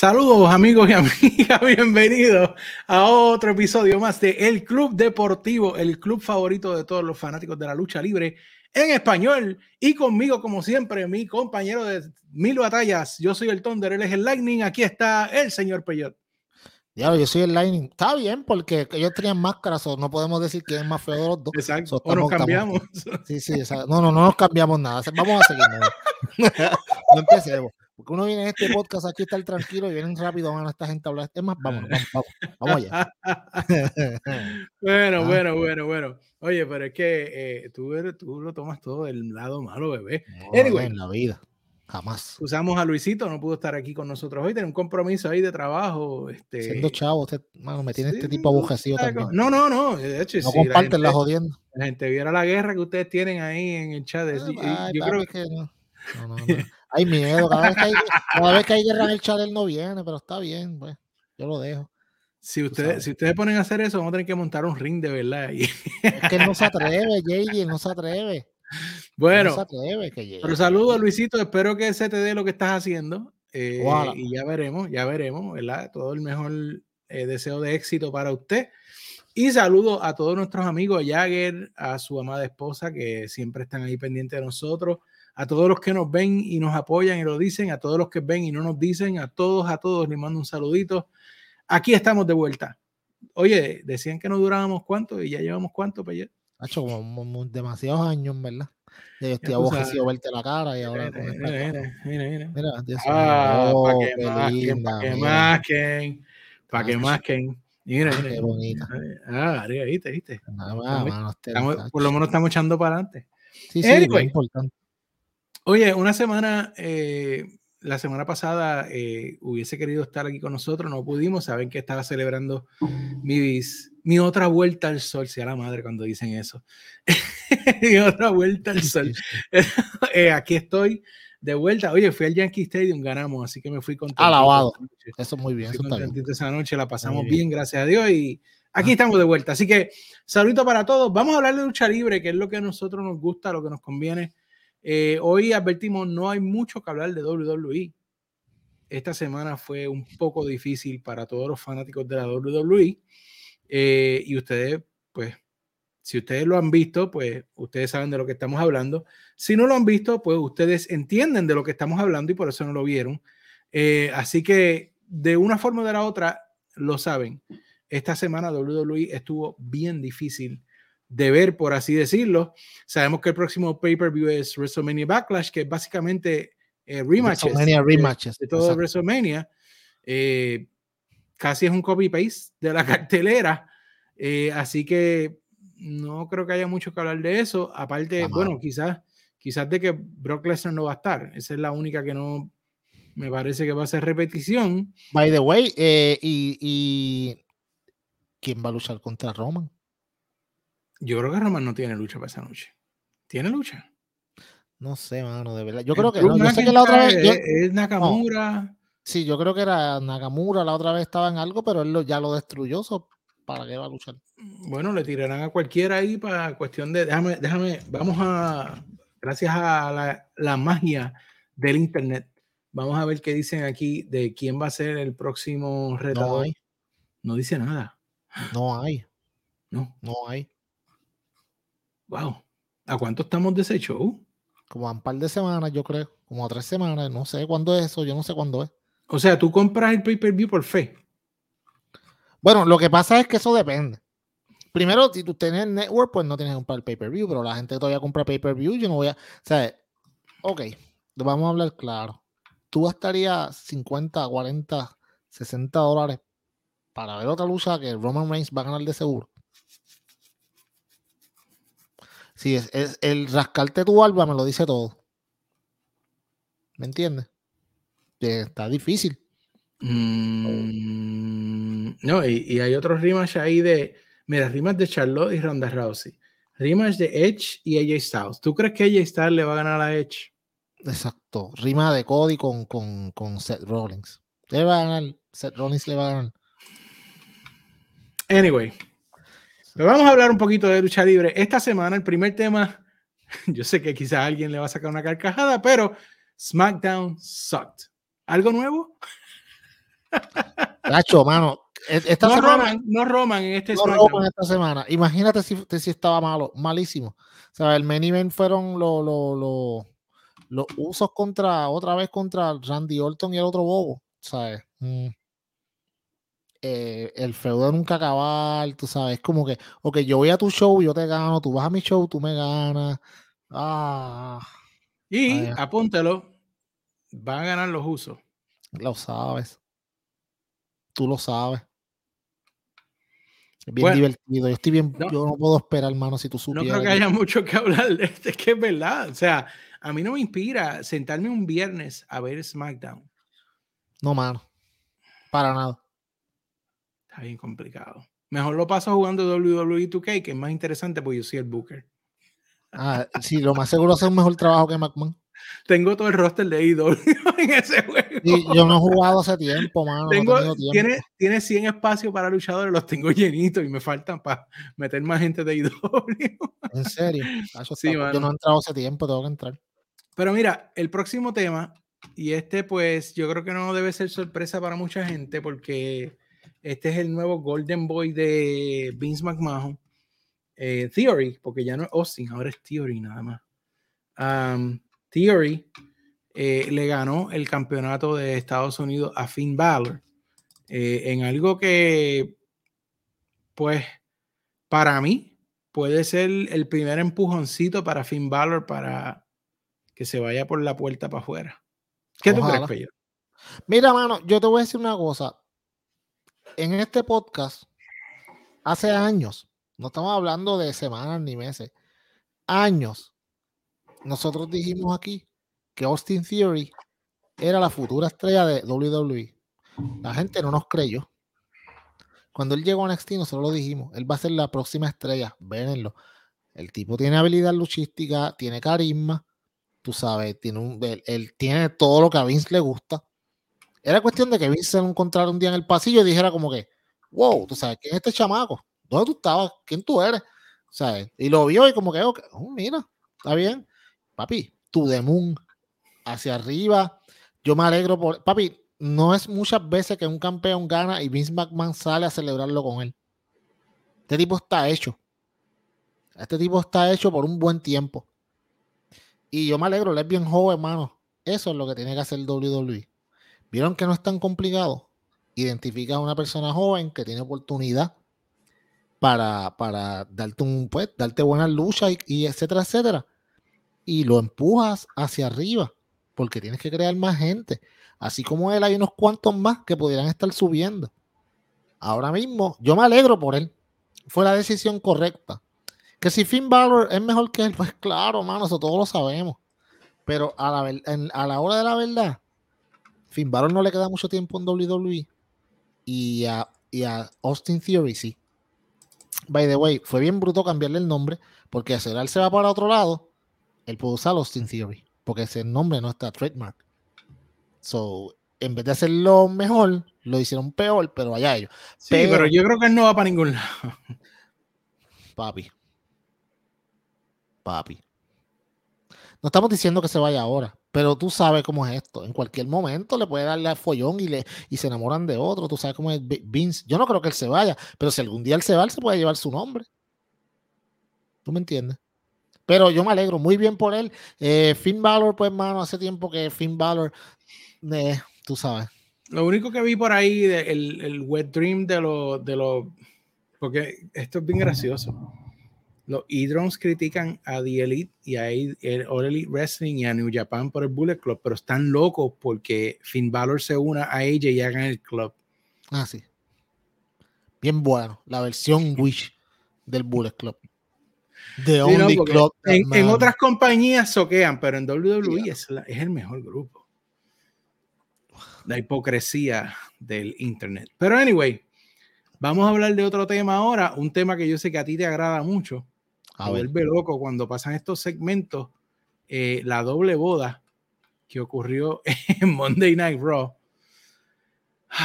Saludos amigos y amigas, bienvenidos a otro episodio más de El Club Deportivo, el club favorito de todos los fanáticos de la lucha libre en español. Y conmigo, como siempre, mi compañero de mil batallas. Yo soy el Thunder, él es el Lightning. Aquí está el señor Peyot. Ya, yo soy el Lightning. Está bien, porque ellos tenían máscaras, o no podemos decir quién es más feo de los dos. Exacto. o nos cambiamos. sí, sí, No, no, no nos cambiamos nada. Vamos a seguir. no empecemos. Porque uno viene a este podcast aquí estar tranquilo y vienen rápido, van a esta gente a hablar. Es más, vámonos, vamos, vamos, allá. bueno, ah. bueno, bueno, bueno. Oye, pero es que eh, tú, tú lo tomas todo del lado malo, bebé. anyway, en la vida. Jamás. Usamos a Luisito, no pudo estar aquí con nosotros hoy, tiene un compromiso ahí de trabajo. Este... Siendo chavo, usted, mano, me tiene este tipo abujecido también. No, no, no. De hecho, no comparten la, jodiendo. La gente viera la guerra que ustedes tienen ahí en el chat. yo creo que. no, no, no. Hay miedo, cada vez que hay, cada vez que hay guerra en el chat él no viene, pero está bien, pues, yo lo dejo. Si ustedes, si ustedes ponen a hacer eso, vamos a tener que montar un ring de verdad. Es que él no se atreve, JD, no se atreve. Bueno, no se atreve que pero saludos Luisito, espero que se te dé lo que estás haciendo. Eh, y ya veremos, ya veremos, ¿verdad? Todo el mejor eh, deseo de éxito para usted. Y saludo a todos nuestros amigos, Jagger, a su amada esposa, que siempre están ahí pendientes de nosotros a todos los que nos ven y nos apoyan y lo dicen, a todos los que ven y no nos dicen, a todos, a todos les mando un saludito. Aquí estamos de vuelta. Oye, decían que no durábamos cuánto y ya llevamos cuánto, Peyet. Ha hecho como demasiados años, ¿verdad? Ya yo estoy aborrecido verte la cara y ahora. Mira, mira, mira. mira. ah, para que, masquen, para que masquen, para que masquen. Mira, mira. Qué bonita. Ah, arriba, viste, viste. por lo menos estamos echando para adelante. Sí, sí, es importante. Oye, una semana, eh, la semana pasada eh, hubiese querido estar aquí con nosotros, no pudimos, saben que estaba celebrando mi, mi otra vuelta al sol, sea la madre cuando dicen eso, mi otra vuelta al sol. Eh, aquí estoy de vuelta. Oye, fui al Yankee Stadium, ganamos, así que me fui contento. Alabado. Eso es muy bien. esa noche, la pasamos bien. gracias a Dios, y aquí estamos de vuelta. Así que saludito para todos. Vamos a hablar de lucha libre, que es lo que a nosotros nos gusta, lo que nos conviene eh, hoy advertimos, no hay mucho que hablar de WWE. Esta semana fue un poco difícil para todos los fanáticos de la WWE. Eh, y ustedes, pues, si ustedes lo han visto, pues ustedes saben de lo que estamos hablando. Si no lo han visto, pues ustedes entienden de lo que estamos hablando y por eso no lo vieron. Eh, así que de una forma o de la otra, lo saben. Esta semana WWE estuvo bien difícil de ver, por así decirlo. Sabemos que el próximo pay-per-view es WrestleMania Backlash, que es básicamente eh, rematches, rematches, de, todo WrestleMania. Eh, casi es un copy-paste de la cartelera. Eh, así que no creo que haya mucho que hablar de eso. Aparte, bueno, quizás, quizás de que Brock Lesnar no va a estar. Esa es la única que no me parece que va a ser repetición. By the way, y, y ¿quién va a luchar contra Roman? Yo creo que Roman no tiene lucha para esa noche. ¿Tiene lucha? No sé, mano, de verdad. Yo creo que no. Yo sé que la otra vez. es Nakamura. Sí, yo creo que era Nakamura. La otra vez estaba en algo, pero él ya lo destruyó. ¿Para qué va a luchar? Bueno, le tirarán a cualquiera ahí para cuestión de. Déjame, déjame. Vamos a. Gracias a la, la magia del internet. Vamos a ver qué dicen aquí de quién va a ser el próximo retador. No, hay. no dice nada. No hay. No. No hay. Wow. ¿A cuánto estamos de ese show? Como a un par de semanas, yo creo. Como a tres semanas. No sé cuándo es eso. Yo no sé cuándo es. O sea, tú compras el pay-per-view por fe. Bueno, lo que pasa es que eso depende. Primero, si tú tienes network, pues no tienes que comprar el pay-per-view, pero la gente todavía compra pay-per-view, yo no voy a. O sea, ok, vamos a hablar claro. Tú gastarías 50, 40, 60 dólares para ver otra lucha que Roman Reigns va a ganar de seguro. Sí, es, el rascarte tu alba me lo dice todo. ¿Me entiendes? Que está difícil. Mm, no, y, hay otros rimas ahí de. Mira, rimas de Charlotte y Ronda Rousey. Rimas de Edge y AJ Styles. ¿Tú crees que AJ Styles le va a ganar a Edge? Exacto. Rima de Cody con, con, con Seth Rollins. Le va a ganar. Seth Rollins le va a ganar. Anyway, vamos a hablar un poquito de lucha libre. Esta semana, el primer tema, yo sé que quizás alguien le va a sacar una carcajada, pero SmackDown sucked. ¿Algo nuevo? Nacho, mano. E, esta no, semana, Roman, no Roman en este no Roman esta semana. Imagínate si, si estaba malo, malísimo. O sea, el main event fueron los lo, los usos contra, otra vez contra Randy Orton y el otro bobo. ¿Sabes? Mm. Eh, el feudo nunca acabar, tú sabes, como que, ok, yo voy a tu show, yo te gano, tú vas a mi show, tú me ganas. Ah. Y apúntelo, van a ganar los usos. Lo sabes. Tú lo sabes. Es bien divertido. Yo estoy bien, yo no puedo esperar, hermano, si tú supieras. No creo que haya mucho que hablar de este, es que es verdad. O sea, a mí no me inspira sentarme un viernes a ver SmackDown. No, mano. Para nada. Está bien complicado. Mejor lo paso jugando WWE 2K, que es más interesante porque yo soy el Booker. Ah, sí, lo más seguro hace un mejor trabajo que McMahon. Tengo todo el roster de IW en ese juego. yo no he jugado hace tiempo, mano. Tiene, tiene 100 espacios para luchadores, los tengo llenitos y me faltan para meter más gente de IW. ¿En serio? Sí, yo no he entrado hace tiempo, tengo que entrar. Pero mira, el próximo tema, y este pues yo creo que no debe ser sorpresa para mucha gente porque este es el nuevo Golden Boy de Vince McMahon. Eh, Theory, porque ya no es Austin, ahora es Theory nada más. Theory eh, le ganó el campeonato de Estados Unidos a Finn Balor eh, en algo que, pues, para mí puede ser el primer empujoncito para Finn Balor para que se vaya por la puerta para afuera. ¿Qué tú crees, Pedro? Mira, mano, yo te voy a decir una cosa. En este podcast, hace años, no estamos hablando de semanas ni meses, años, nosotros dijimos aquí que Austin Theory era la futura estrella de WWE. La gente no nos creyó. Cuando él llegó a NXT, nosotros lo dijimos, él va a ser la próxima estrella, véanlo. El tipo tiene habilidad luchística, tiene carisma, tú sabes, tiene un, él, tiene todo lo que a Vince le gusta. Era cuestión de que Vince se encontrara un día en el pasillo y dijera como que, wow, tú sabes, ¿quién es este chamaco? ¿Dónde tú estabas? ¿Quién tú eres? ¿Sabes? Y lo vio y como que, oh, mira, está bien papi, tu the moon, hacia arriba. Yo me alegro por. Papi, no es muchas veces que un campeón gana y Vince McMahon sale a celebrarlo con él. Este tipo está hecho. Este tipo está hecho por un buen tiempo. Y yo me alegro, él es bien joven, hermano. Eso es lo que tiene que hacer WWE. ¿Vieron que no es tan complicado? Identifica a una persona joven que tiene oportunidad para, para darte un pues, darte buenas luchas y etcétera, etcétera y lo empujas hacia arriba, porque tienes que crear más gente. Así como él, hay unos cuantos más que pudieran estar subiendo. Ahora mismo, yo me alegro por él. Fue la decisión correcta. Que si Finn Balor es mejor que él, pues claro, mano, eso todos lo sabemos. Pero a la, a la hora de la verdad, Finn Balor no le queda mucho tiempo en WWE. Y a, y a Austin Theory sí. By the way, fue bien bruto cambiarle el nombre, porque él se va para otro lado él puede usar Austin Theory, porque ese nombre no está trademark. So, en vez de hacerlo mejor, lo hicieron peor, pero allá ellos. Sí, pero, yo creo que él no va para ningún lado. Papi. Papi. No estamos diciendo que se vaya ahora, pero tú sabes cómo es esto. En cualquier momento le puede darle al follón y, le, y se enamoran de otro. Tú sabes cómo es Vince. Yo no creo que él se vaya, pero si algún día él se va, él se puede llevar su nombre. ¿Tú me entiendes? Pero yo me alegro muy bien por él. Eh, Finn Balor, pues, mano, hace tiempo que Finn Balor, eh, tú sabes. Lo único que vi por ahí, el, el wet dream de los, de los, porque esto es bien gracioso. Los e-drones critican a The Elite y a All Elite Wrestling y a New Japan por el Bullet Club, pero están locos porque Finn Balor se una a ella y hagan el club. Ah, sí. Bien bueno. La versión Wish del Bullet Club en, otras compañías soquean, pero en WWE es, el mejor grupo. La hipocresía del Internet. Pero anyway, vamos a hablar de otro tema ahora, un tema que yo sé que a ti te agrada mucho. A vuelve loco cuando pasan estos segmentos, eh, la doble boda que ocurrió en Monday Night Raw.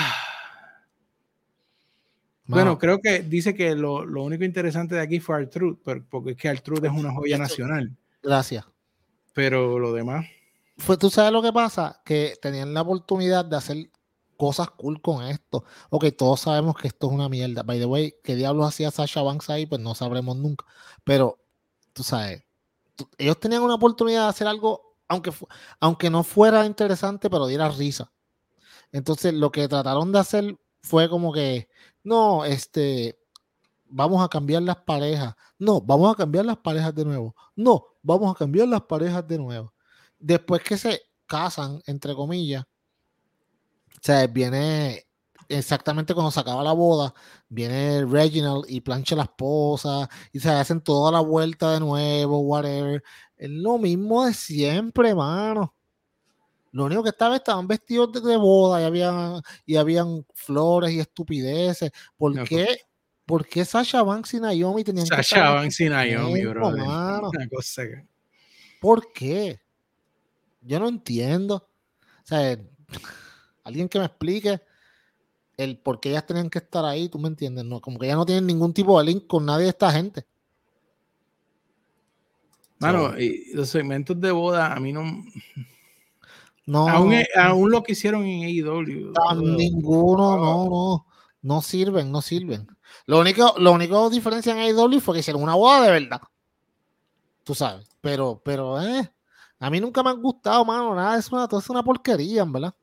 Bueno, creo que dice que lo, lo, único interesante de aquí fue Artruth, porque es que Artruth es una joya nacional. Gracias. Pero lo demás. Fue, ¿Tú sabes lo que pasa? Que tenían la oportunidad de hacer cosas cool con esto. Ok, todos sabemos que esto es una mierda. By the way, ¿qué diablos hacía Sasha Banks ahí? Pues no sabremos nunca. Pero, tú sabes, ellos tenían una oportunidad de hacer algo, aunque, aunque no fuera interesante, pero diera risa. Entonces, lo que trataron de hacer fue como que, no, este, vamos a cambiar las parejas. No, vamos a cambiar las parejas de nuevo. No, vamos a cambiar las parejas de nuevo. Después que se casan, entre comillas, sea, viene exactamente cuando se acaba la boda, viene Reginald y plancha la esposa y se hacen toda la vuelta de nuevo, whatever. Es lo mismo de siempre, mano. Lo único que estaba estaban vestidos de, boda y habían, y habían flores y estupideces. ¿Por pues. qué? ¿Por qué Sasha Banks y Naomi tenían que Sasha Banks y Naomi, bro. ¿Por qué? Yo no entiendo. O sea, alguien que me explique el por qué ellas tenían que estar ahí, tú me entiendes, no, como que ya no tienen ningún tipo de link con nadie de esta gente. Mano, y los segmentos de boda a mí no. No. Aún, aún lo que hicieron en AEW. Ninguno, no, no. No sirven, no sirven. Lo único, lo único diferencia en AEW fue que hicieron una boda de verdad. Tú sabes. Pero, pero, eh. A mí nunca me han gustado, mano. Nada, es una, todo es una porquería, ¿verdad?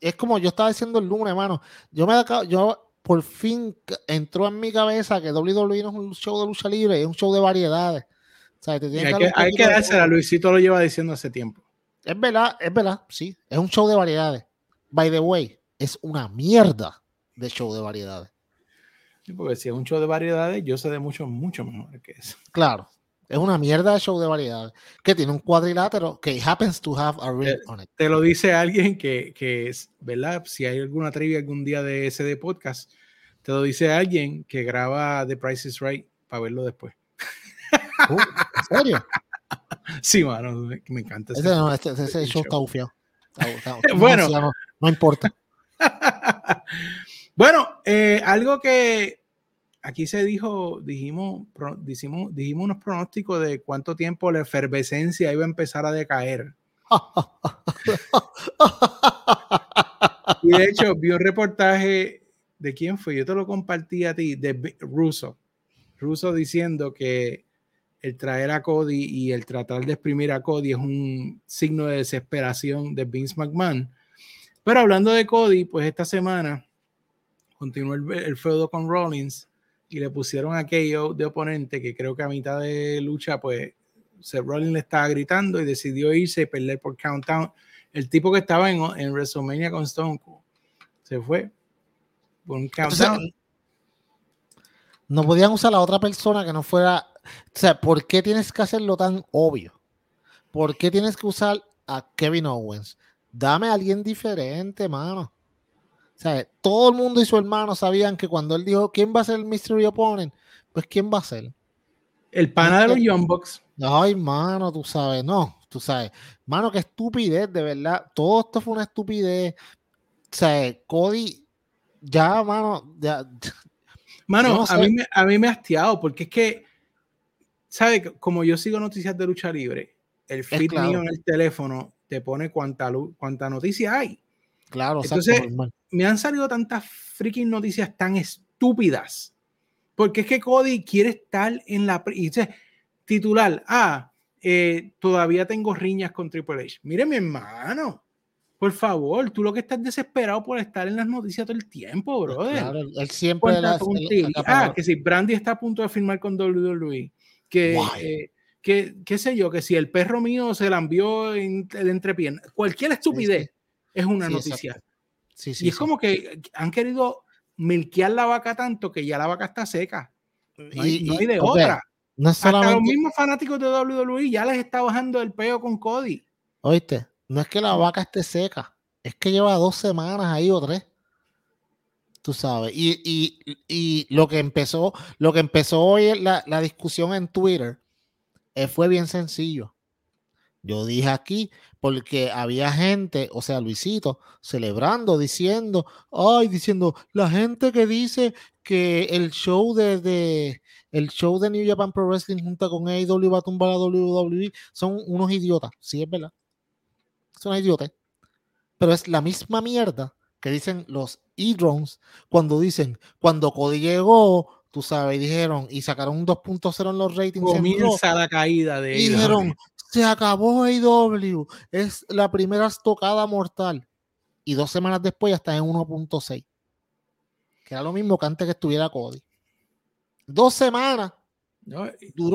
Es como yo estaba diciendo el lunes, hermano. Yo me yo por fin entró en mi cabeza que WWE no es un show de lucha libre, es un show de variedades. hay que, hay que dársela, Luisito lo lleva diciendo hace tiempo. Es verdad, es verdad, sí, es un show de variedades. By the way, es una mierda de show de variedades. porque si es un show de variedades, yo sé de mucho, mucho mejor que eso. Claro, es una mierda de show de variedades que tiene un cuadrilátero que happens to have a ring on it. Te lo dice alguien que, que es, ¿verdad? Si hay alguna trivia algún día de ese de podcast, te lo dice alguien que graba The Price is Right para verlo después. Uh, ¿En serio? Sí, mano, me encanta. Ese, no, ese, ese show está bufiado. bueno, no, importa. bueno, eh, algo que aquí se dijo, dijimos, dijimos, dijimos unos pronósticos de cuánto tiempo la efervescencia iba a empezar a decaer. y de hecho, vi un reportaje de quién fue, yo te lo compartí a ti, de Russo. Russo diciendo que el traer a Cody y el tratar de exprimir a Cody es un signo de desesperación de Vince McMahon. Pero hablando de Cody, pues esta semana continuó el feudo con Rollins y le pusieron aquello de oponente que creo que a mitad de lucha, pues Seth Rollins le estaba gritando y decidió irse y perder por countdown. El tipo que estaba en, en WrestleMania con Stone Cold se fue por un countdown. no podían usar a la otra persona que no fuera. O sea, ¿por qué tienes que hacerlo tan obvio? ¿Por qué tienes que usar a Kevin Owens? Dame a alguien diferente, mano. Todo el mundo y su hermano sabían que cuando él dijo quién va a ser el Mystery Opponent, pues quién va a ser. El pana de los Young Bucks. Ay, mano, tú sabes, no, tú sabes. Mano, qué estupidez, de verdad. Todo esto fue una estupidez. O sea, Cody, ya, mano, ya. Mano, a, mí me, a mí me ha hastiado porque es que, ¿sabes? Como yo sigo noticias de lucha libre, el feed mío en el teléfono te pone cuánta, cuánta noticia hay. Claro, Entonces, me han salido tantas freaking noticias tan estúpidas. Porque es que Cody quiere estar en la. titular, ah, eh, todavía tengo riñas con Triple H. Mire, mi hermano, por favor, tú lo que estás desesperado por estar en las noticias todo el tiempo, pues brother. Claro, él siempre. ah, que si Brandy está a punto de firmar con WWE, que, eh, que, qué sé yo, que si el perro mío se la envió en el entrepierna, cualquier estupidez es una noticia. Sí, sí, y es como que han querido milquear la vaca tanto que ya la vaca está seca. No hay, y, de otra. No Hasta los mismos fanáticos de WWE ya les está bajando el peo con Cody. Oíste, no es que la vaca esté seca, es que lleva dos semanas ahí o tres. Tú sabes. Y, y, y lo que empezó, lo que empezó hoy la, la discusión en Twitter eh, fue bien sencillo. Yo dije aquí, porque había gente, o sea, Luisito, celebrando, diciendo, ay, diciendo, la gente que dice que el show de, el show de New Japan Pro Wrestling junto con AEW va a tumbar a WWE son unos idiotas. Sí, es verdad. Son idiotas. pero es la misma mierda que dicen los e-drones cuando dicen, cuando Cody llegó, tú sabes, dijeron, y sacaron un 2.0 en los ratings. Comienza la caída de Y dijeron, se acabó AEW, es la primera estocada mortal. Y dos semanas después ya está en 1.6. Que era lo mismo que antes que estuviera Cody. Dos semanas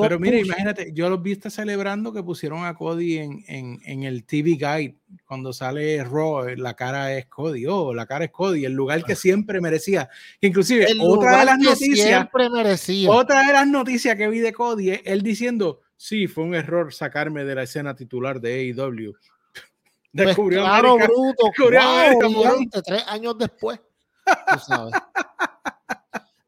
pero mira, imagínate, yo los viste celebrando que pusieron a Cody en, en, en, el TV Guide cuando sale Raw, la cara es Cody, oh, la cara es Cody, el lugar que ah. siempre merecía. Inclusive, otra de las noticias, merecía. otra de las noticias que vi de Cody es él diciendo, sí, fue un error sacarme de la escena titular de AEW. Pues descubrió claro, bruto, descubrió tres años después. Tú sabes.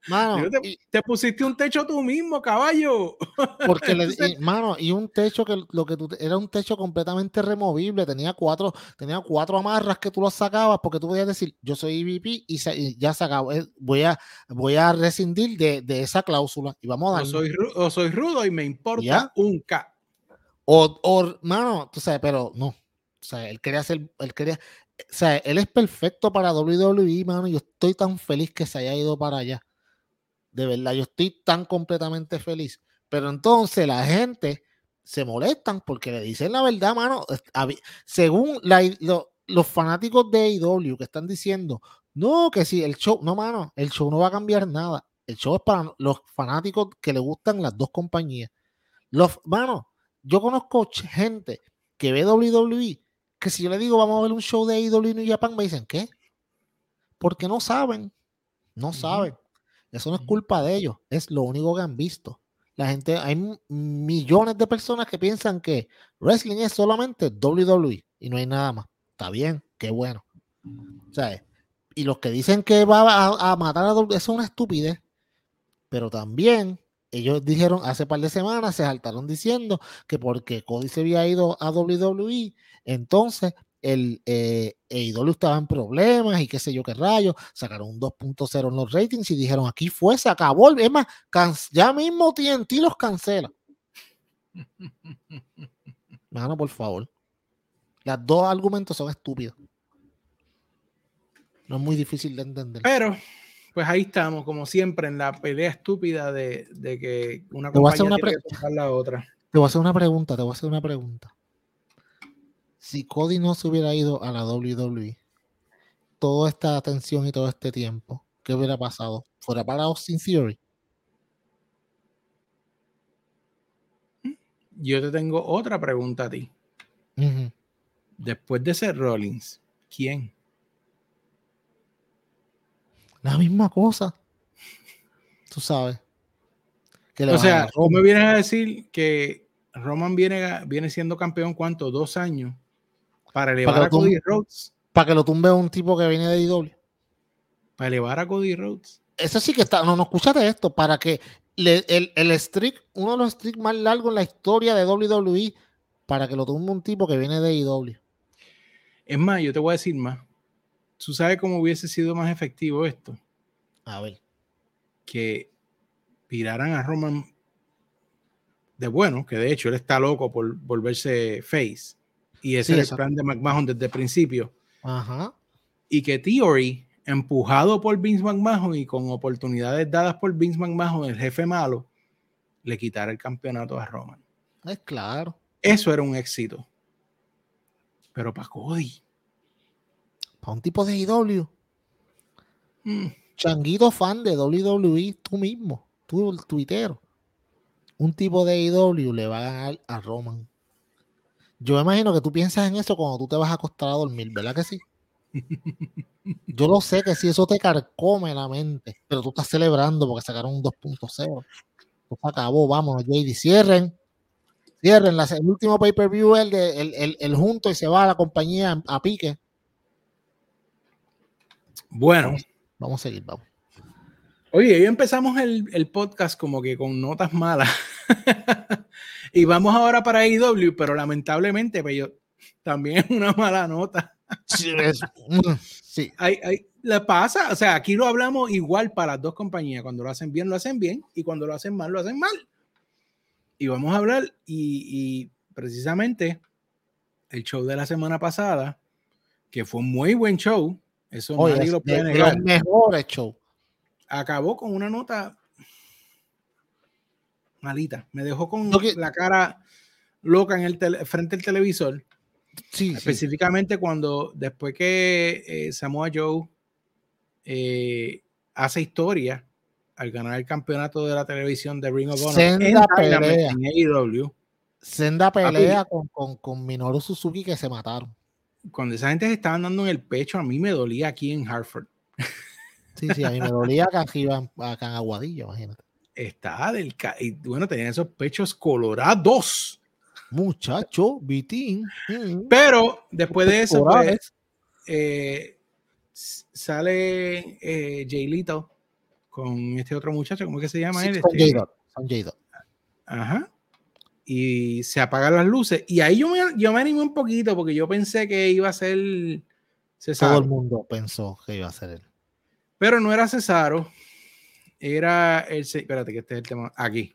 Mano, te, pusiste un techo tú mismo, caballo. Porque, le, y, mano, y un techo que lo que tú, era un techo completamente removible, tenía cuatro, tenía cuatro amarras que tú los sacabas porque tú podías decir, yo soy IVP y, ya se acabó, eh, voy a, voy a rescindir de, de esa cláusula y vamos a dar. O soy, o soy rudo y me importa un K. O, o, mano, tú sabes, pero no. O sea, él quería hacer, él quería, o sea, él es perfecto para WWE, mano. Yo estoy tan feliz que se haya ido para allá. De verdad, yo estoy tan completamente feliz. Pero entonces la gente se molestan porque le dicen la verdad, mano. Según los fanáticos de AEW que están diciendo, no, que si el show, no, mano, el show no va a cambiar nada. El show es para los fanáticos que le gustan las dos compañías. Los, mano, yo conozco gente que ve WWE, que si yo le digo vamos a ver un show de AEW en Japan, me dicen, ¿qué? Porque no saben, no saben. Eso no es culpa de ellos, es lo único que han visto. La gente, hay millones de personas que piensan que wrestling es solamente WWE y no hay nada más. Está bien, qué bueno. Y los que dicen que va a, matar a WWE, eso es una estupidez. Pero también ellos dijeron hace par de semanas, se saltaron diciendo que porque Cody se había ido a WWE, entonces el eh, estaba en problemas y qué sé yo qué rayos, sacaron un 2.0 en los ratings y dijeron aquí fue, se acabó, es más, ya mismo TNT los cancela. Mano, por favor. Los dos argumentos son estúpidos. No es muy difícil de entender. Pero, pues ahí estamos, como siempre, en la pelea estúpida de, que una compañía tiene que la otra. Te voy a hacer una pregunta, te voy a hacer una pregunta si Cody no se hubiera ido a la WWE, toda esta atención y todo este tiempo, ¿qué hubiera pasado? ¿Fuera para Austin Theory? Yo te tengo otra pregunta a ti. Después de ser Rollins, ¿quién? La misma cosa. Tú sabes. o sea, ¿cómo me vienes a decir que Roman viene, viene siendo campeón cuánto? Dos años para elevar a Cody Rhodes. Para que lo tumbe un tipo que viene de IW. Para elevar a Cody Rhodes. Eso sí que está. No, no, escúchate esto. Para que el, el streak, uno de los streaks más largos en la historia de WWE, para que lo tumbe un tipo que viene de IW. Es más, yo te voy a decir más. ¿Tú sabes cómo hubiese sido más efectivo esto? A ver. Que tiraran a Roman de bueno, que de hecho él está loco por volverse face y ese es el plan de McMahon desde el principio. Ajá. Y que Theory, empujado por Vince McMahon y con oportunidades dadas por Vince McMahon, el jefe malo, le quitara el campeonato a Roman. Es claro. Eso era un éxito. Pero para Cody. Para un tipo de IW. Mm. Changuito fan de WWE, tú mismo, tú el tuitero. Un tipo de IW le va a ganar a Roman. Yo me imagino que tú piensas en eso cuando tú te vas a acostar a dormir, ¿verdad que sí? Yo lo sé que sí, eso te carcome la mente, pero tú estás celebrando porque sacaron un 2.0. Pues acabó, vámonos, JD, cierren. Cierren, el último pay-per-view el, el, el, junto y se va a la compañía a pique. Bueno, vamos, a seguir, vamos. Oye, hoy empezamos el, el podcast como que con notas malas. Y vamos ahora para IW, pero lamentablemente, pues yo, también es una mala nota. Sí, sí. Hay, hay, le pasa, o sea, aquí lo hablamos igual para las dos compañías. Cuando lo hacen bien, lo hacen bien, y cuando lo hacen mal, lo hacen mal. Y vamos a hablar, y, y precisamente el show de la semana pasada, que fue un muy buen show. Eso Oye, nadie es lo puede de, de negar. los mejores shows. Acabó con una nota malita. Me dejó con la cara loca en el tele- frente al televisor. Sí, sí. Específicamente cuando después que eh, Samoa Joe eh, hace historia al ganar el campeonato de la televisión de Ring of Honor en, Senda Dynamite, pelea. en AEW, Senda pelea con, con, con Minoru Suzuki que se mataron. cuando esa gente se estaban dando en el pecho, a mí me dolía aquí en Hartford. Sí, sí, a mí me dolía acá acá en Aguadilla, imagínate. Estaba del... Y bueno, tenían esos pechos colorados. Muchacho, Vitín. Pero después de eso, pues, eh, sale eh, Jay Lito con este otro muchacho, ¿cómo es que se llama Sí, él? son Este, son. Ajá. Y se apagan las luces. Y ahí yo me, yo me animé un poquito porque yo pensé que iba a ser Cesaro. Todo el mundo pensó que iba a ser él. Pero no era Cesaro. Era el. Espérate, que este es el tema. Aquí.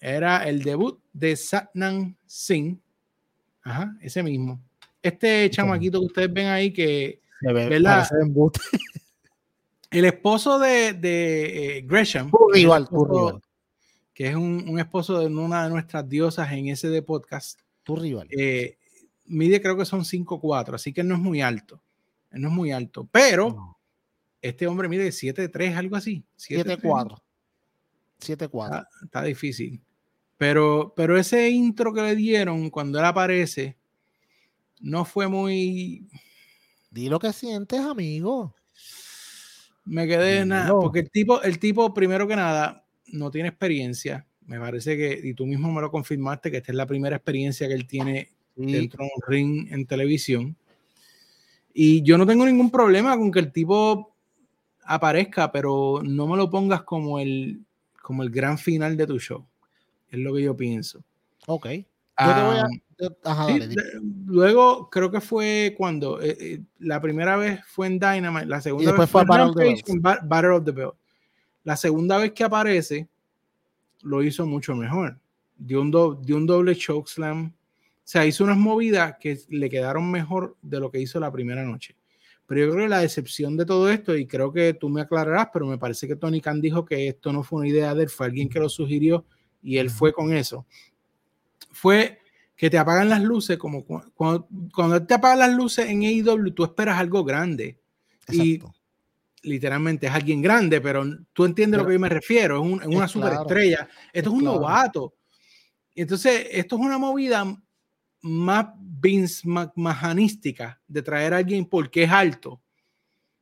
Era el debut de Satnam Singh. Ajá, ese mismo. Este chamaquito que ustedes ven ahí, que ve, ¿Verdad? el esposo de, de eh, Gresham, tu esposo- que es un, un esposo de una de nuestras diosas en ese de podcast, Tu rival. eh, mide creo que son 5'4, así que no es muy alto. No es muy alto, pero No, este hombre mide 7'3, algo así. 7'3. 7-4. 7-4. Está, está difícil. Pero, pero ese intro que le dieron cuando él aparece no fue muy. Di lo que sientes, amigo. Me quedé nada. Dilo. Porque el tipo, el tipo, primero que nada, no tiene experiencia. Me parece que, y tú mismo me lo confirmaste, que esta es la primera experiencia que él tiene Sí, dentro de un ring en televisión. Y yo no tengo ningún problema con que el tipo aparezca, pero no me lo pongas como el, como el gran final de tu show. Es lo que yo pienso. ok. Yo te voy a. Yo- Ajá, sí, dale, di. de- luego creo que fue cuando eh, eh, la primera vez fue en Dynamite, la segunda vez fue Battle of the Rampage, Ba- Battle of the Bell. La segunda vez que aparece lo hizo mucho mejor. Dio un, do- dio un doble chokeslam. O sea, hizo unas movidas que le quedaron mejor de lo que hizo la primera noche. Pero yo creo que la decepción de todo esto, y creo que tú me aclararás, pero me parece que Tony Khan dijo que esto no fue una idea de él, fue alguien que lo sugirió y él fue con eso. Fue que te apagan las luces, como cu- cuando, cuando te apagan las luces en AEW, tú esperas algo grande. Y Exacto. literalmente es alguien grande, pero tú entiendes Pero- lo que yo me refiero, es, un- es una Es claro. superestrella. Esto es un claro. novato. Y Entonces, esto es una movida más Vince McMahanística de traer a alguien porque es alto.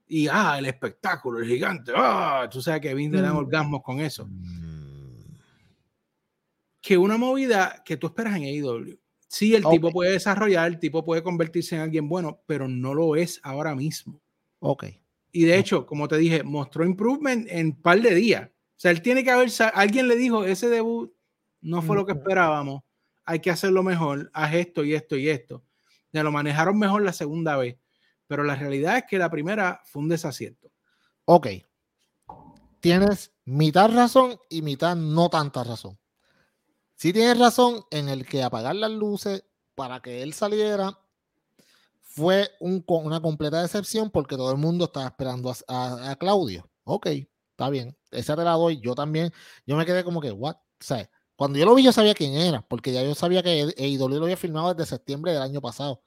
Y, ah, el espectáculo, el gigante. Ah, tú sabes que Vince le dan Mm. orgasmos con eso. Mm, Que una movida que tú esperas en AEW. Sí, el tipo puede desarrollar, el tipo puede convertirse en alguien bueno, pero no lo es ahora mismo. Ok. Y de hecho, como te dije, mostró improvement en un par de días. O sea, él tiene que haber, alguien le dijo, ese debut no fue lo que esperábamos, hay que hacerlo mejor, haz esto y esto y esto. Ya lo manejaron mejor la segunda vez, pero la realidad es que la primera fue un desacierto. Ok. Tienes mitad razón y mitad no tanta razón. Sí tienes razón en el que apagar las luces para que él saliera fue una completa decepción porque todo el mundo estaba esperando a Claudio. Ok, está bien. Esa te la doy. Yo también. Yo me quedé como que, what? O sea, cuando yo lo vi, yo sabía quién era, porque ya yo sabía que AEW lo había firmado desde septiembre del año pasado.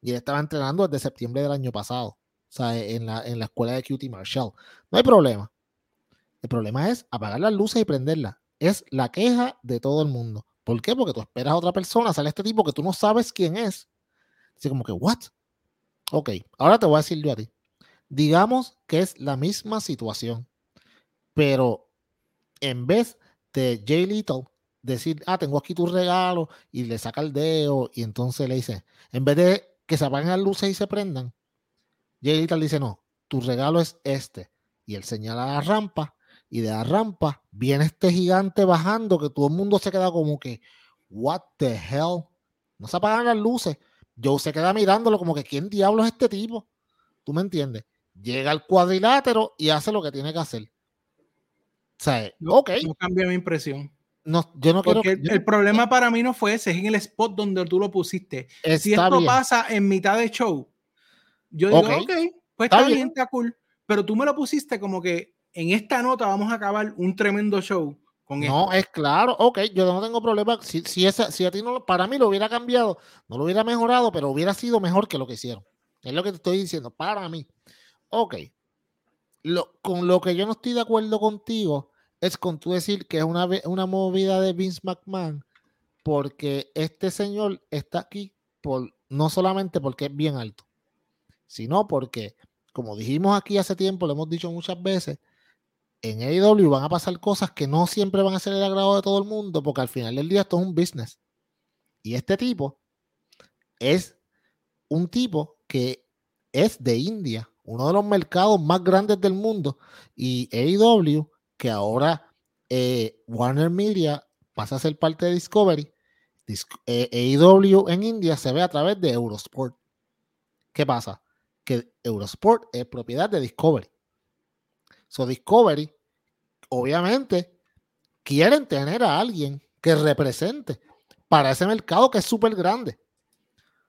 Y él estaba entrenando desde septiembre del año pasado. O sea, en la, en la escuela de QT Marshall. No hay problema. El problema es apagar las luces y prenderlas. Es la queja de todo el mundo. ¿Por qué? Porque tú esperas a otra persona, sale este tipo que tú no sabes quién es. Así como que, ¿what? Ok, ahora te voy a decir yo a ti. Digamos que es la misma situación, pero en vez de Jay Little decir, ah, tengo aquí tu regalo y le saca el dedo y entonces le dice, en vez de que se apaguen las luces y se prendan, Jay Little dice, no, tu regalo es este. Y él señala la rampa y de la rampa viene este gigante bajando que todo el mundo se queda como que, what the hell? No se apagan las luces. Joe se queda mirándolo como que, ¿quién diablos es este tipo? ¿Tú me entiendes? Llega al cuadrilátero y hace lo que tiene que hacer. O sea, No, ok, No cambia mi impresión. No, yo no quiero... Porque el, yo el problema para mí no fue ese, es en el spot donde tú lo pusiste. Si esto bien. pasa en mitad de show, Yo digo, ok, pues está, bien, está cool. Pero tú me lo pusiste como que en esta nota vamos a acabar un tremendo show. Con no, es claro, ok, yo no tengo problema. Si, si, esa, si a ti no, para mí lo hubiera cambiado, no lo hubiera mejorado, pero hubiera sido mejor que lo que hicieron. Es lo que te estoy diciendo, para mí. Ok, lo, con lo que yo no estoy de acuerdo contigo es con tú decir que es una, una movida de Vince McMahon, porque este señor está aquí por, no solamente porque es bien alto, sino porque, como dijimos aquí hace tiempo, lo hemos dicho muchas veces, en AEW van a pasar cosas que no siempre van a ser el agrado de todo el mundo, porque al final del día esto es un business. Y este tipo es un tipo que es de India, uno de los mercados más grandes del mundo, y AEW, que ahora eh, Warner Media pasa a ser parte de Discovery, AEW en India se ve a través de Eurosport. ¿Qué pasa? Que Eurosport es propiedad de Discovery. So Discovery, obviamente, quieren tener a alguien que represente para ese mercado que es súper grande.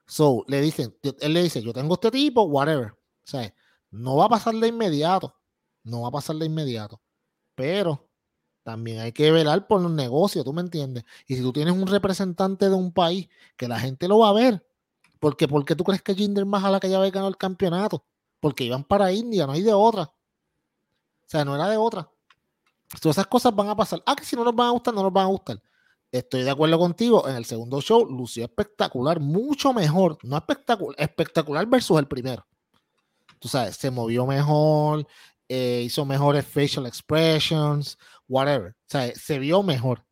So, le dicen, él le dice, yo tengo este tipo, whatever. O sea, no va a pasar de inmediato. No va a pasar de inmediato. Pero también hay que velar por los negocios, ¿tú me entiendes? Y si tú tienes un representante de un país que la gente lo va a ver, porque ¿por qué tú crees que Jinder la que ya había ganado el campeonato? Porque iban para India, no hay de otra. O sea, no era de otra. Todas esas cosas van a pasar. Ah, que si no nos van a gustar, no nos van a gustar. Estoy de acuerdo contigo. En el segundo show lució espectacular, mucho mejor. No espectacular, espectacular versus el primero tú sabes, se movió mejor, eh, hizo mejores facial expressions, whatever. O sea, se vio mejor.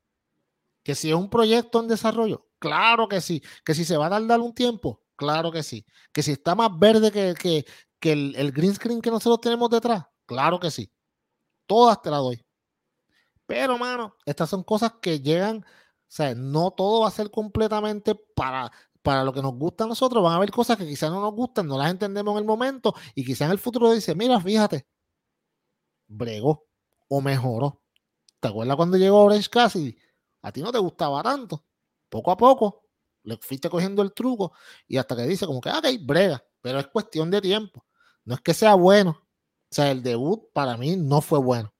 Que si es un proyecto en desarrollo, claro que sí. Que si se va a dar un tiempo, claro que sí. Que si está más verde que, que, el, el, green screen que nosotros tenemos detrás, claro que sí. Todas te las doy. Pero, mano, estas son cosas que llegan, o sea, no todo va a ser completamente para para lo que nos gusta a nosotros, van a haber cosas que quizás no nos gustan, no las entendemos en el momento y quizás en el futuro dice, mira, fíjate, bregó o mejoró. ¿Te acuerdas cuando llegó Orange Cassidy? A ti no te gustaba tanto. Poco a poco le fuiste cogiendo el truco y hasta que dice como que, ok, brega, pero es cuestión de tiempo. No es que sea bueno. O sea, el debut para mí no fue bueno.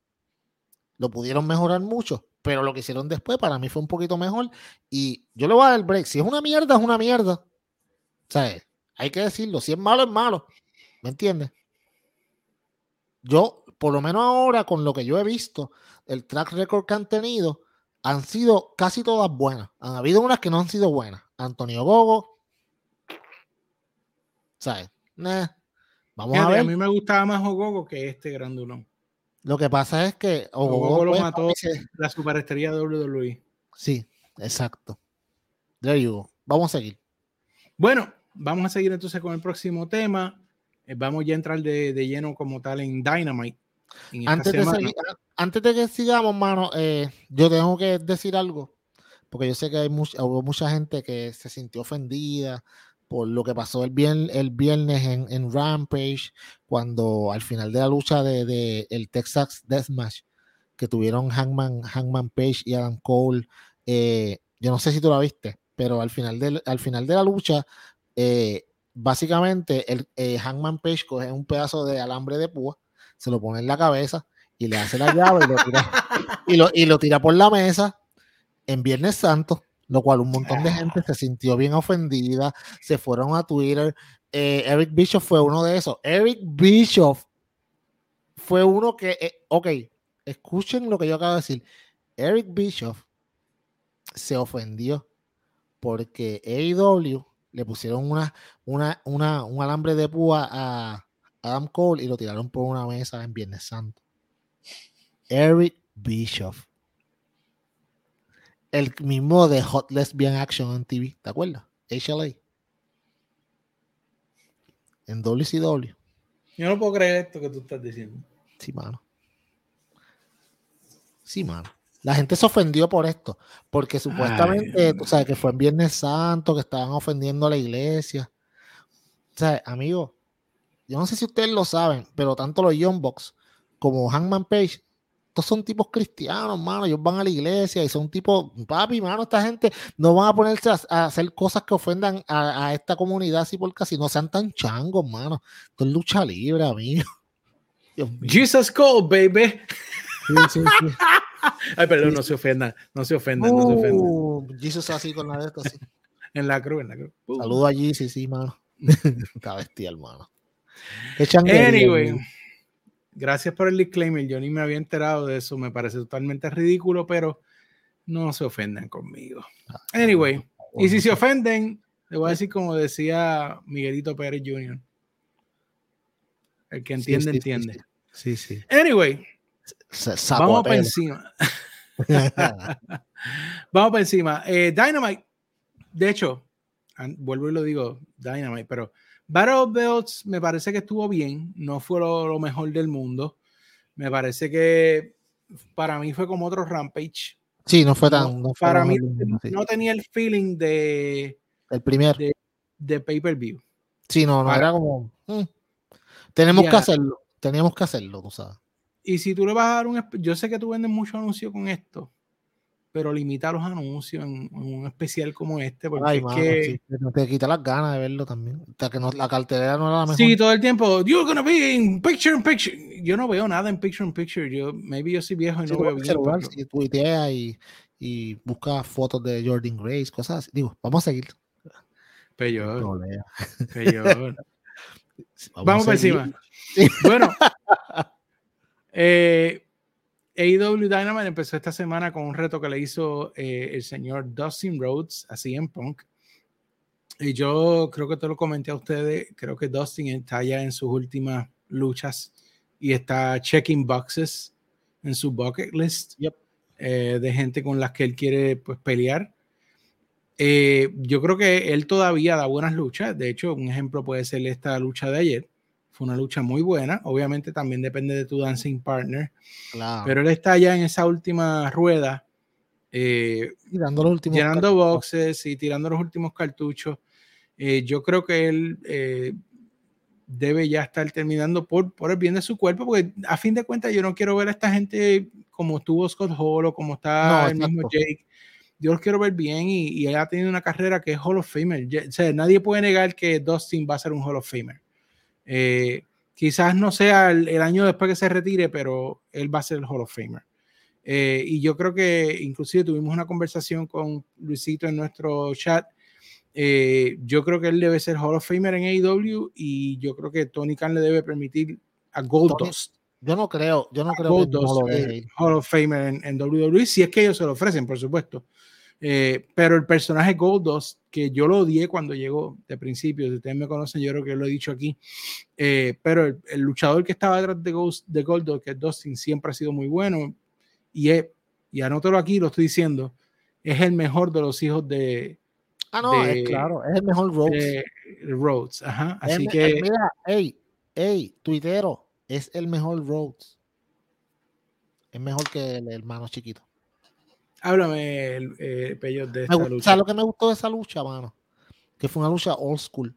Lo pudieron mejorar mucho, pero lo que hicieron después para mí fue un poquito mejor. Y yo le voy a dar el break. Si es una mierda, es una mierda. O sea, hay que decirlo. Si es malo, es malo. ¿Me entiendes? Yo, por lo menos ahora, con lo que yo he visto, el track record que han tenido, han sido casi todas buenas. Han habido unas que no han sido buenas. Antonio Gogo. ¿Sabes? Vamos a ver. A mí me gustaba más Ogogo que este grandulón. Lo que pasa es que Ogogo lo mató la superestrella de WWE. Sí, exacto. There you Vamos a seguir. Bueno, vamos a seguir entonces con el próximo tema. Eh, vamos ya a entrar de, lleno como tal en Dynamite. Antes, de antes, de que sigamos, mano, eh, yo tengo que decir algo. Porque yo sé que hay hubo mucha gente que se sintió ofendida por lo que pasó el viernes, el viernes en, Rampage, cuando al final de la lucha de, el Texas Deathmatch, que tuvieron Hangman, Hangman Page y Adam Cole, eh, yo no sé si tú la viste, pero al final de, al final de la lucha, eh, básicamente el Hangman Page coge un pedazo de alambre de púa, se lo pone en la cabeza y le hace la llave y lo tira, y lo, y lo tira por la mesa en Viernes Santo lo cual un montón de gente se sintió bien ofendida, se fueron a Twitter. Eh, Eric Bischoff fue uno de esos. Eric Bischoff fue uno que, eh, ok, escuchen lo que yo acabo de decir. Eric Bischoff se ofendió porque AEW le pusieron una, una, una, un alambre de púa a Adam Cole y lo tiraron por una mesa en Viernes Santo. Eric Bischoff el mismo de Hot Lesbian Action en TV, ¿te acuerdas? HLA. En WCW. Yo no puedo creer esto que tú estás diciendo. Sí, mano. Sí, mano. La gente se ofendió por esto, porque supuestamente, tú sabes, que fue en Viernes Santo, que estaban ofendiendo a la iglesia. O sea, amigo, yo no sé si ustedes lo saben, pero tanto los Young Bucks como Hangman Page, estos son tipos cristianos, mano, ellos van a la iglesia y son tipos, papi, mano, esta gente no van a ponerse a, hacer cosas que ofendan a, esta comunidad así porque así no sean tan changos, mano. Esto es lucha libre, amigo. Jesus call, baby. Ay, perdón, no se ofendan, no se ofendan, no se ofendan. Uh, Jesus así con la de esto, así. en la cruz, en la cruz. Uh. Saludo a sí, sí, mano. Está bestial, mano. Anyway, gracias por el disclaimer. Yo ni me había enterado de eso. Me parece totalmente ridículo, pero no se ofendan conmigo. Ah, anyway, y si se ofenden, le voy a decir como decía Miguelito Pérez Jr. El que entiende, entiende. Sí, sí. Anyway, vamos para encima. vamos para encima. Eh, Dynamite, de hecho, vuelvo y lo digo, Dynamite, pero Battle of Belts me parece que estuvo bien, no fue lo, mejor del mundo. Me parece que para mí fue como otro Rampage. Sí, no fue tan. para mí no tenía el feeling de. El primer. De, pay-per-view. Sí, no, no era como. Mm, tenemos que hacerlo. Teníamos que hacerlo, tú sabes. Y si tú le vas a dar un. Yo sé que tú vendes mucho anuncio con esto pero limita los anuncios en, un especial como este, porque es que... te quita las ganas de verlo también. O sea, que no, la cartelera no era la mejor. Sí, todo el tiempo, you're gonna be in picture in picture. Yo no veo nada en picture in picture. Yo, maybe yo soy viejo y no veo bien. Celular, si tuitea y, y busca fotos de Jordan Grace, cosas así. Digo, vamos a seguir. Peor. Peor. vamos, vamos por encima. Bueno, eh, AEW Dynamite empezó esta semana con un reto que le hizo eh, el señor Dustin Rhodes así en Punk. Y yo creo que te lo comenté a ustedes, creo que Dustin está ya en sus últimas luchas y está checking boxes en su bucket list eh, de gente con las que él quiere pues, pelear. Eh, yo creo que él todavía da buenas luchas. De hecho, un ejemplo puede ser esta lucha de ayer fue una lucha muy buena. Obviamente también depende de tu dancing partner. Pero él está ya en esa última rueda. Eh, tirando los últimos llenando boxes y tirando los últimos cartuchos. Eh, yo creo que él eh, debe ya estar terminando por, por el bien de su cuerpo, porque a fin de cuentas yo no quiero ver a esta gente como estuvo Scott Hall o como está el mismo Jake. Yo los quiero ver bien y, y, él ha tenido una carrera que es Hall of Famer. O sea, nadie puede negar que Dustin va a ser un Hall of Famer. Eh, quizás no sea el, año después que se retire, pero él va a ser el Hall of Famer. Eh, y yo creo que inclusive tuvimos una conversación con Luisito en nuestro chat. Eh, yo creo que él debe ser Hall of Famer en AEW y yo creo que Tony Khan le debe permitir a Goldust. Yo no creo, yo no creo que Hall of Famer en, en, WWE, si es que ellos se lo ofrecen, por supuesto. Eh, pero el personaje Goldust, que yo lo odié cuando llegó de principio, si ustedes me conocen, yo creo que lo he dicho aquí, eh, pero el, luchador que estaba detrás de, Ghost, de Goldust, que es Dustin, siempre ha sido muy bueno y, es, y anótalo aquí, lo estoy diciendo, es el mejor de los hijos de... Ah, no, es claro, es el mejor Rhodes. Rhodes, ajá, así que... Mira, hey, hey, tuitero, es el mejor Rhodes. Es mejor que el hermano chiquito. Háblame, eh, de esta lucha. ¿Sabes lo que me gustó de esa lucha, mano? Que fue una lucha old school.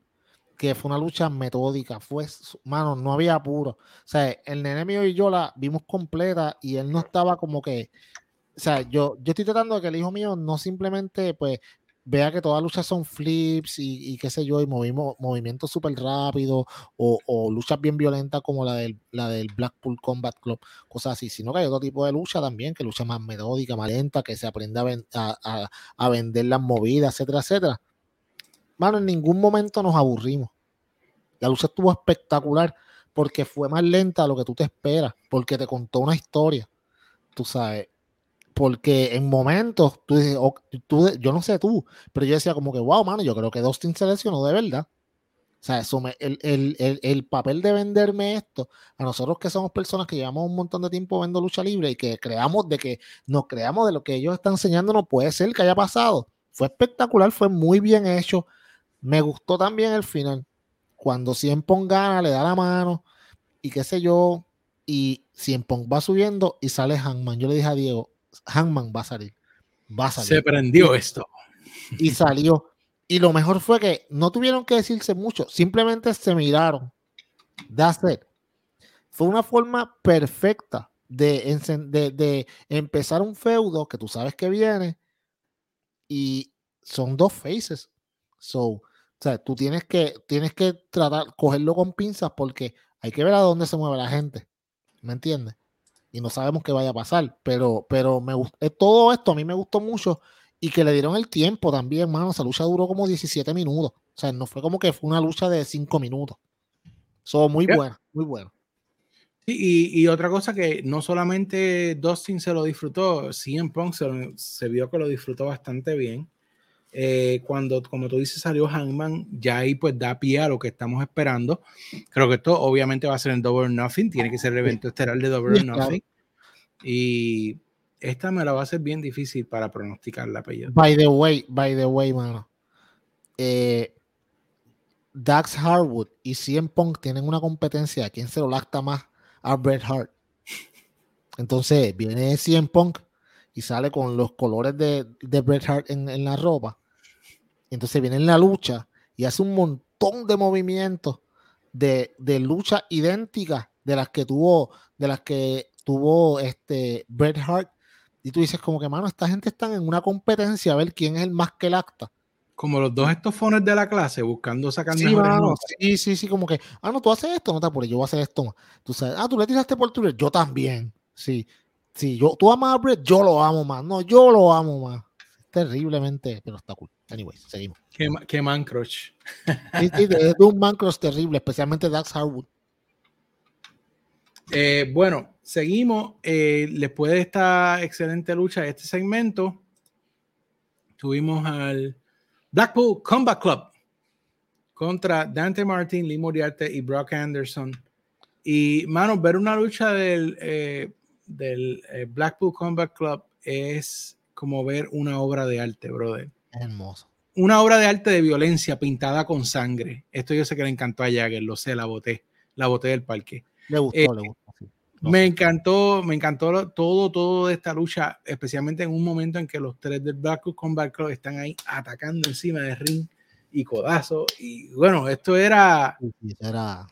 Que fue una lucha metódica. Fue, mano, no había apuro. O sea, el nene mío y yo la vimos completa y él no estaba como que. O sea, yo, yo estoy tratando de que el hijo mío no simplemente, pues, vea que todas las luchas son flips y, qué sé yo, y movimos, movimientos súper rápidos o, luchas bien violentas como la del, la del Blackpool Combat Club, cosas así, sino que hay otro tipo de lucha también, que lucha más metódica, más lenta, que se aprende a, a, vender las movidas, etcétera, etcétera. Mano, en ningún momento nos aburrimos. La lucha estuvo espectacular porque fue más lenta de lo que tú te esperas, porque te contó una historia, tú sabes, porque en momentos, tú dices, yo no sé tú, pero yo decía como que, wow, mano, yo creo que Dustin se lesionó de verdad. O sea, eso el, el, el, el, papel de venderme esto, a nosotros que somos personas que llevamos un montón de tiempo viendo lucha libre y que creamos de que nos creamos de lo que ellos están enseñando, no puede ser que haya pasado. Fue espectacular, fue muy bien hecho. Me gustó también el final. Cuando Cien gana, le da la mano y qué sé yo, y Cien va subiendo y sale Hangman. Yo le dije a Diego, Hangman va a salir. Va a salir. Se prendió esto. Y salió. Y lo mejor fue que no tuvieron que decirse mucho, simplemente se miraron. That's it. Fue una forma perfecta de, de, empezar un feudo que tú sabes que viene y son dos faces. So, o sea, tú tienes que, tienes que tratar, cogerlo con pinzas porque hay que ver a dónde se mueve la gente. ¿Me entiendes? Y no sabemos qué vaya a pasar. Pero, pero me eh, todo esto a mí me gustó mucho y que le dieron el tiempo también, mano. Esa lucha duró como 17 minutos. O sea, no fue como que fue una lucha de 5 minutos. So, muy buena, muy buena. Y, y, otra cosa que no solamente Dustin se lo disfrutó, CM Punk se, se vio que lo disfrutó bastante bien. Eh, cuando, como tú dices, salió Hangman, ya ahí pues da pie a lo que estamos esperando. Creo que esto obviamente va a ser en Double or Nothing, tiene que ser el evento estelar de Double or Nothing. Y esta me la va a ser bien difícil para pronosticar la apellido. By the way, by the way, mano. Eh, Dax Harwood y CM Punk tienen una competencia. ¿Quién se lo lacta más a Bret Hart? Entonces viene CM Punk y sale con los colores de, de Bret Hart en, en la ropa entonces viene en la lucha y hace un montón de movimientos de, lucha idéntica de las que tuvo, de las que tuvo este Bret Hart. Y tú dices como que, mano, esta gente está en una competencia a ver quién es el más que el acta. Como los dos estofones de la clase buscando sacar sí, sí, sí, sí, como que, ah, no, tú haces esto, no te apures, yo voy a hacer esto. Tú sabes, ah, tú le tiraste por Twitter, yo también. Sí, sí, yo, tú amas a Bret, yo lo amo más. No, yo lo amo más. Terriblemente, pero está cool. Anyways, seguimos. Qué, qué man crush. es un man crush terrible, especialmente Dax Harwood. Eh, bueno, seguimos. Eh, después de esta excelente lucha este segmento, tuvimos al Blackpool Combat Club contra Dante Martin, Lee Moriarty y Brock Anderson. Y, mano, ver una lucha del, eh, del Blackpool Combat Club es como ver una obra de arte, brother. Hermoso. Una obra de arte de violencia pintada con sangre. Esto yo sé que le encantó a Jagger, lo sé, la boté, la boté del parque. Le gustó, le eh, gustó. me encantó, me encantó todo, todo de esta lucha, especialmente en un momento en que los tres del Black Combat Club están ahí atacando encima del ring y codazo. Y bueno, esto era, era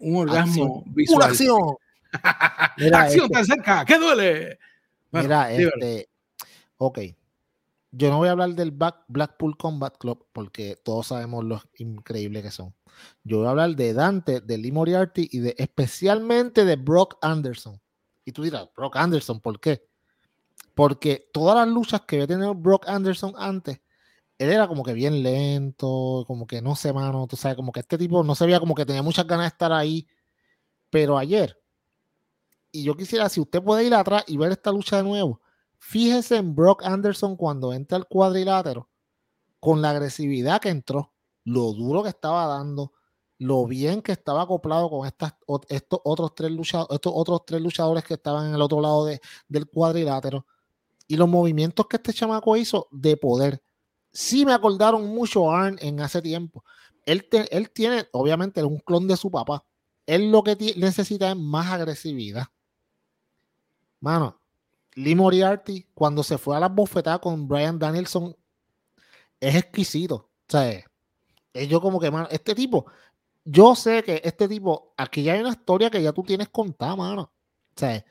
un orgasmo visual. ¡Una acción! acción tan cerca! ¡Qué duele! mira, este, ok, yo no voy a hablar del Blackpool Combat Club porque todos sabemos lo increíble que son. Yo voy a hablar de Dante, de Lee Moriarty y de especialmente de Brock Anderson. Y tú dirás, Brock Anderson, ¿por qué? Porque todas las luchas que había tenido Brock Anderson antes, él era como que bien lento, como que no sé, mano, tú sabes, como que este tipo no se veía como que tenía muchas ganas de estar ahí. Pero ayer, y yo quisiera, si usted puede ir atrás y ver esta lucha de nuevo, Fíjese en Brock Anderson cuando entra al cuadrilátero, con la agresividad que entró, lo duro que estaba dando, lo bien que estaba acoplado con estas, estos, otros tres luchadores, estos otros tres luchadores que estaban en el otro lado del cuadrilátero y los movimientos que este chamaco hizo de poder. Sí me acordaron mucho a Arn en hace tiempo. Él, él tiene, obviamente, un clon de su papá. Él lo que necesita es más agresividad. Mano, Lee Moriarty, cuando se fue a la bofetadas con Brian Danielson, es exquisito. O sea, es yo como que, mano, este tipo, yo sé que este tipo, aquí ya hay una historia que ya tú tienes contada, mano. O sea,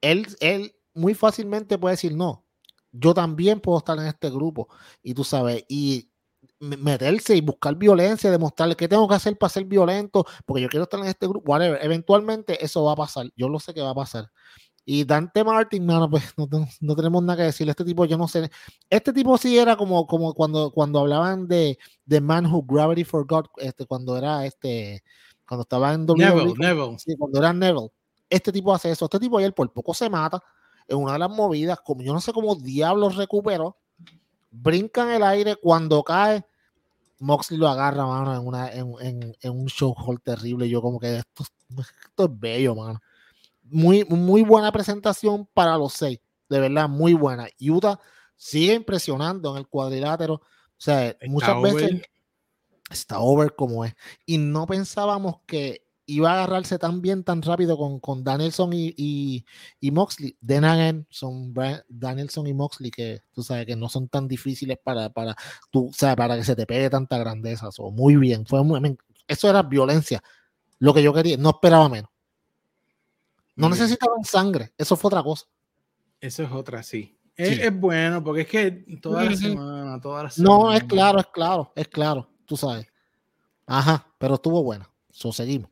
él, él muy fácilmente puede decir, no, yo también puedo estar en este grupo. Y tú sabes, y meterse y buscar violencia, demostrarle qué tengo que hacer para ser violento, porque yo quiero estar en este grupo, whatever. Eventualmente eso va a pasar. Yo lo sé que va a pasar. Y Dante Martin, no, pues no, tenemos nada que decirle. Este tipo, yo no sé. Este tipo sí era como, como cuando, cuando hablaban de The Man Who Gravity Forgot, este, cuando era este, cuando estaba en WWE. Neville, Neville. Sí, cuando era Neville. Este tipo hace eso. Este tipo ayer por poco se mata en una de las movidas, como yo no sé cómo diablos recuperó. Brinca en el aire cuando cae. Moxley lo agarra, mano, en, una, en, en, en un show hall terrible. Yo como que esto, esto es bello, mano muy, muy buena presentación para los seis, de verdad, muy buena. Utah sigue impresionando en el cuadrilátero. O sea, muchas veces está over como es. Y no pensábamos que iba a agarrarse tan bien, tan rápido con, con Danielson y, y, y Moxley. De son Danielson y Moxley que tú sabes que no son tan difíciles para, para, tú, o para que se te pegue tanta grandeza. o muy bien. Fue eso era violencia. Lo que yo quería, no esperaba menos. No necesitaban sangre, eso fue otra cosa. Eso es otra, sí. Es, bueno, porque es que toda la semana, toda la semana. No, es claro, es claro, es claro, tú sabes. Ajá, pero estuvo buena. So, seguimos.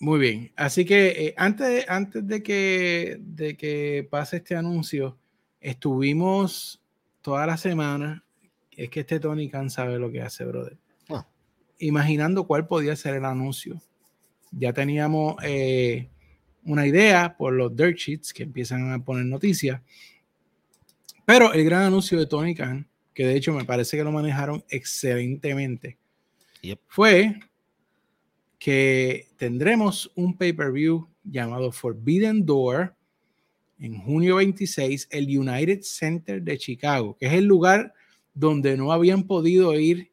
Muy bien. Así que eh, antes, antes de, que, de que pase este anuncio, estuvimos toda la semana. Es que este Tony Khan sabe lo que hace, brother. Ah. Imaginando cuál podía ser el anuncio. Ya teníamos eh, una idea por los dirt sheets que empiezan a poner noticias. Pero el gran anuncio de Tony Khan, que de hecho me parece que lo manejaron excelentemente, fue que tendremos un pay-per-view llamado Forbidden Door en junio 26, el United Center de Chicago, que es el lugar donde no habían podido ir.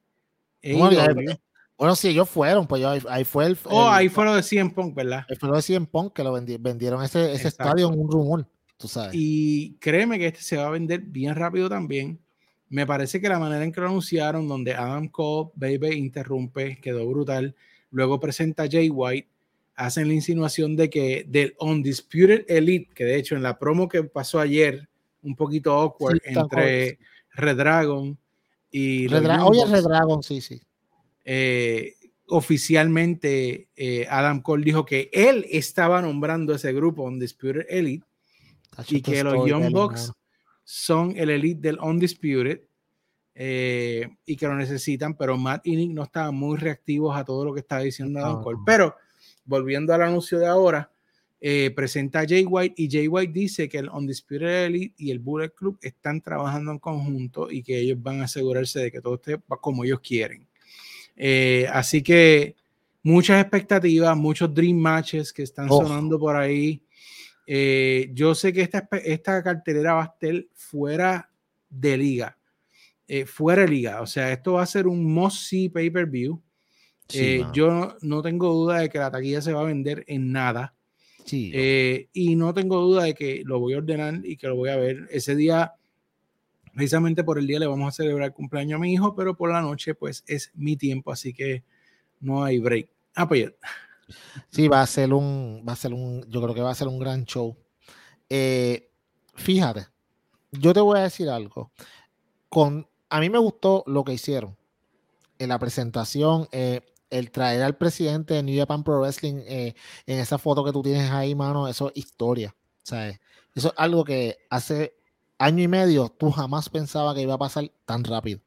Bueno, sí, ellos fueron, pues ahí, fue el, Oh, ahí fue lo de CM Punk, ¿verdad? Ahí fue lo de CM Punk que lo vendieron ese, ese estadio en un rumor, tú sabes. Y créeme que este se va a vender bien rápido también. Me parece que la manera en que lo anunciaron, donde Adam Cole, Baby interrumpe, quedó brutal. Luego presenta a Jay White, hacen la insinuación de que del Undisputed Elite, que de hecho en la promo que pasó ayer, un poquito awkward entre Red Dragon y. Red Oye, Red Dragon, sí, sí. Eh, oficialmente eh, Adam Cole dijo que él estaba nombrando ese grupo Undisputed Elite y que los Young Bucks son el elite del Undisputed eh, y que lo necesitan, pero Matt y Nick no estaban muy reactivos a todo lo que estaba diciendo Adam Cole. Pero volviendo al anuncio de ahora, eh, presenta a Jay White y Jay White dice que el Undisputed Elite y el Bullet Club están trabajando en conjunto y que ellos van a asegurarse de que todo esté como ellos quieren. Eh, así que muchas expectativas, muchos dream matches que están sonando por ahí. yo sé que esta, esta cartelera va a estar fuera de liga. Eh, fuera de liga. O sea, esto va a ser un must-see pay-per-view. Eh, yo no, tengo duda de que la taquilla se va a vender en nada. Sí, eh, y no tengo duda de que lo voy a ordenar y que lo voy a ver. Ese día, precisamente por el día, le vamos a celebrar el cumpleaños a mi hijo, pero por la noche, pues es mi tiempo, así que no hay break. Ah, pues Sí, va a ser un, va a ser un, yo creo que va a ser un gran show. fíjate, yo te voy a decir algo. Con a mí me gustó lo que hicieron en la presentación. Eh, el traer al presidente de New Japan Pro Wrestling eh, en esa foto que tú tienes ahí, mano, eso es historia. ¿sabes? Eso es algo que hace año y medio tú jamás pensabas que iba a pasar tan rápido.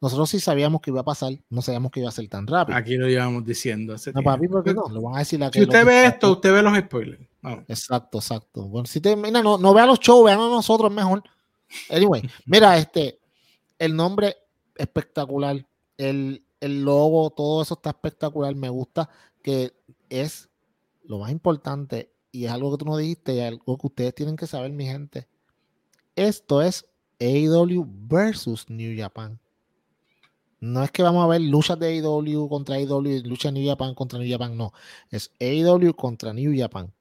Nosotros sí sabíamos que iba a pasar, no sabíamos que iba a ser tan rápido. Aquí lo llevamos diciendo. no, papi, ¿por qué no? Lo van a decir Si usted ve esto, usted ve los spoilers. Exacto, exacto. Bueno, si te, mira, no, no vea los shows, vean a nosotros mejor. Anyway, mira, este, el nombre espectacular, el, logo, todo eso está espectacular. Me gusta que es lo más importante y es algo que tú no dijiste y algo que ustedes tienen que saber, mi gente. Esto es AEW versus New Japan. No es que vamos a ver luchas de AEW contra AEW y lucha New Japan contra New Japan, no. Es AEW contra New Japan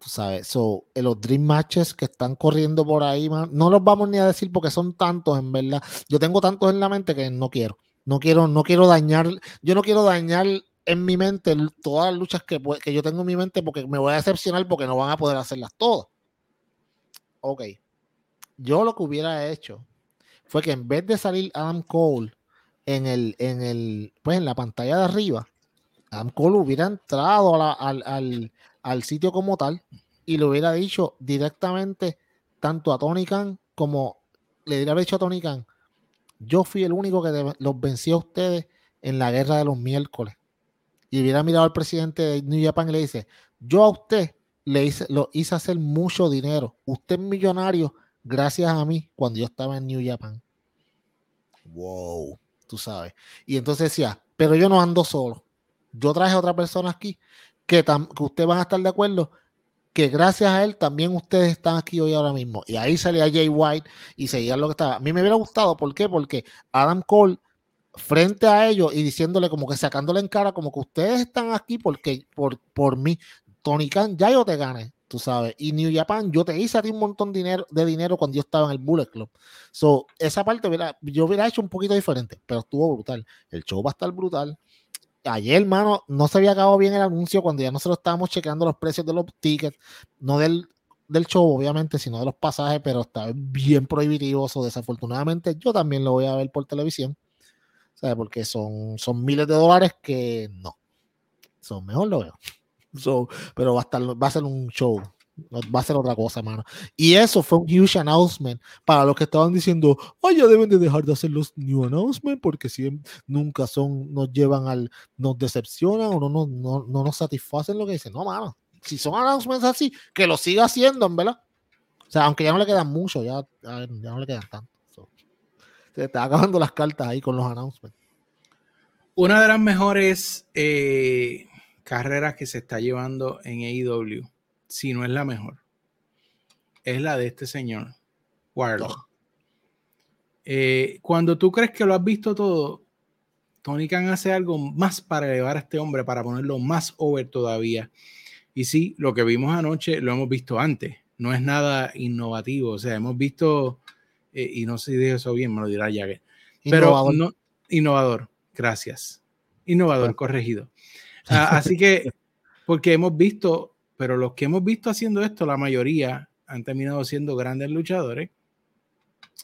tú sabes, so, en los Dream Matches que están corriendo por ahí, no los vamos ni a decir porque son tantos, en verdad. Yo tengo tantos en la mente que no quiero. No quiero, no quiero dañar, yo no quiero dañar en mi mente todas las luchas que, que yo tengo en mi mente porque me voy a decepcionar porque no van a poder hacerlas todas. Ok. Yo lo que hubiera hecho fue que en vez de salir Adam Cole en el, en el, pues en la pantalla de arriba, Adam Cole hubiera entrado al, al, al sitio como tal y le hubiera dicho directamente tanto a Tony Khan como le hubiera dicho a Tony Khan, yo fui el único que los venció a ustedes en la guerra de los miércoles. Y hubiera mirado al presidente de New Japan y le dice, yo a usted le hice, lo hice hacer mucho dinero. Usted es millonario gracias a mí cuando yo estaba en New Japan. Wow, tú sabes. Y entonces decía, pero yo no ando solo. Yo traje a otra persona aquí que, ustedes van a estar de acuerdo que gracias a él también ustedes están aquí hoy ahora mismo. Y ahí salía Jay White y seguía lo que estaba. A mí me hubiera gustado, ¿por qué? Porque Adam Cole frente a ellos y diciéndole como que sacándole en cara como que ustedes están aquí porque por, por mí, Tony Khan, ya yo te gané, tú sabes. Y New Japan, yo te hice a ti un montón de dinero, de dinero cuando yo estaba en el Bullet Club. So, esa parte hubiera, yo hubiera hecho un poquito diferente, pero estuvo brutal. El show va a estar brutal ayer, hermano, no se había acabado bien el anuncio cuando ya nosotros estábamos chequeando los precios de los tickets, no del, del show, obviamente, sino de los pasajes, pero está bien prohibitivo. O desafortunadamente, yo también lo voy a ver por televisión, ¿sabes? Porque son, son miles de dólares que no. Son mejor lo veo. Pero va a, estar, va ser un show va a ser otra cosa, mano. Y eso fue un huge announcement para los que estaban diciendo, ya deben de dejar de hacer los new announcements porque si nunca son, nos llevan al, nos decepcionan o no, no, no, no nos satisfacen lo que dicen. No, mano. Si son announcements así, que lo siga haciendo, ¿verdad? O sea, aunque ya no le quedan mucho, ya, ya, no le quedan tanto. se está acabando las cartas ahí con los announcements. Una de las mejores eh, carreras que se está llevando en AEW si no es la mejor, es la de este señor, Warlock. Eh, cuando tú crees que lo has visto todo, Tony Khan hace algo más para elevar a este hombre, para ponerlo más over todavía. Y sí, lo que vimos anoche lo hemos visto antes. No es nada innovativo. O sea, hemos visto, eh, y no sé si dije eso bien, me lo dirá que. Pero no, innovador, gracias. Innovador, corregido. Así que, porque hemos visto pero los que hemos visto haciendo esto, la mayoría han terminado siendo grandes luchadores,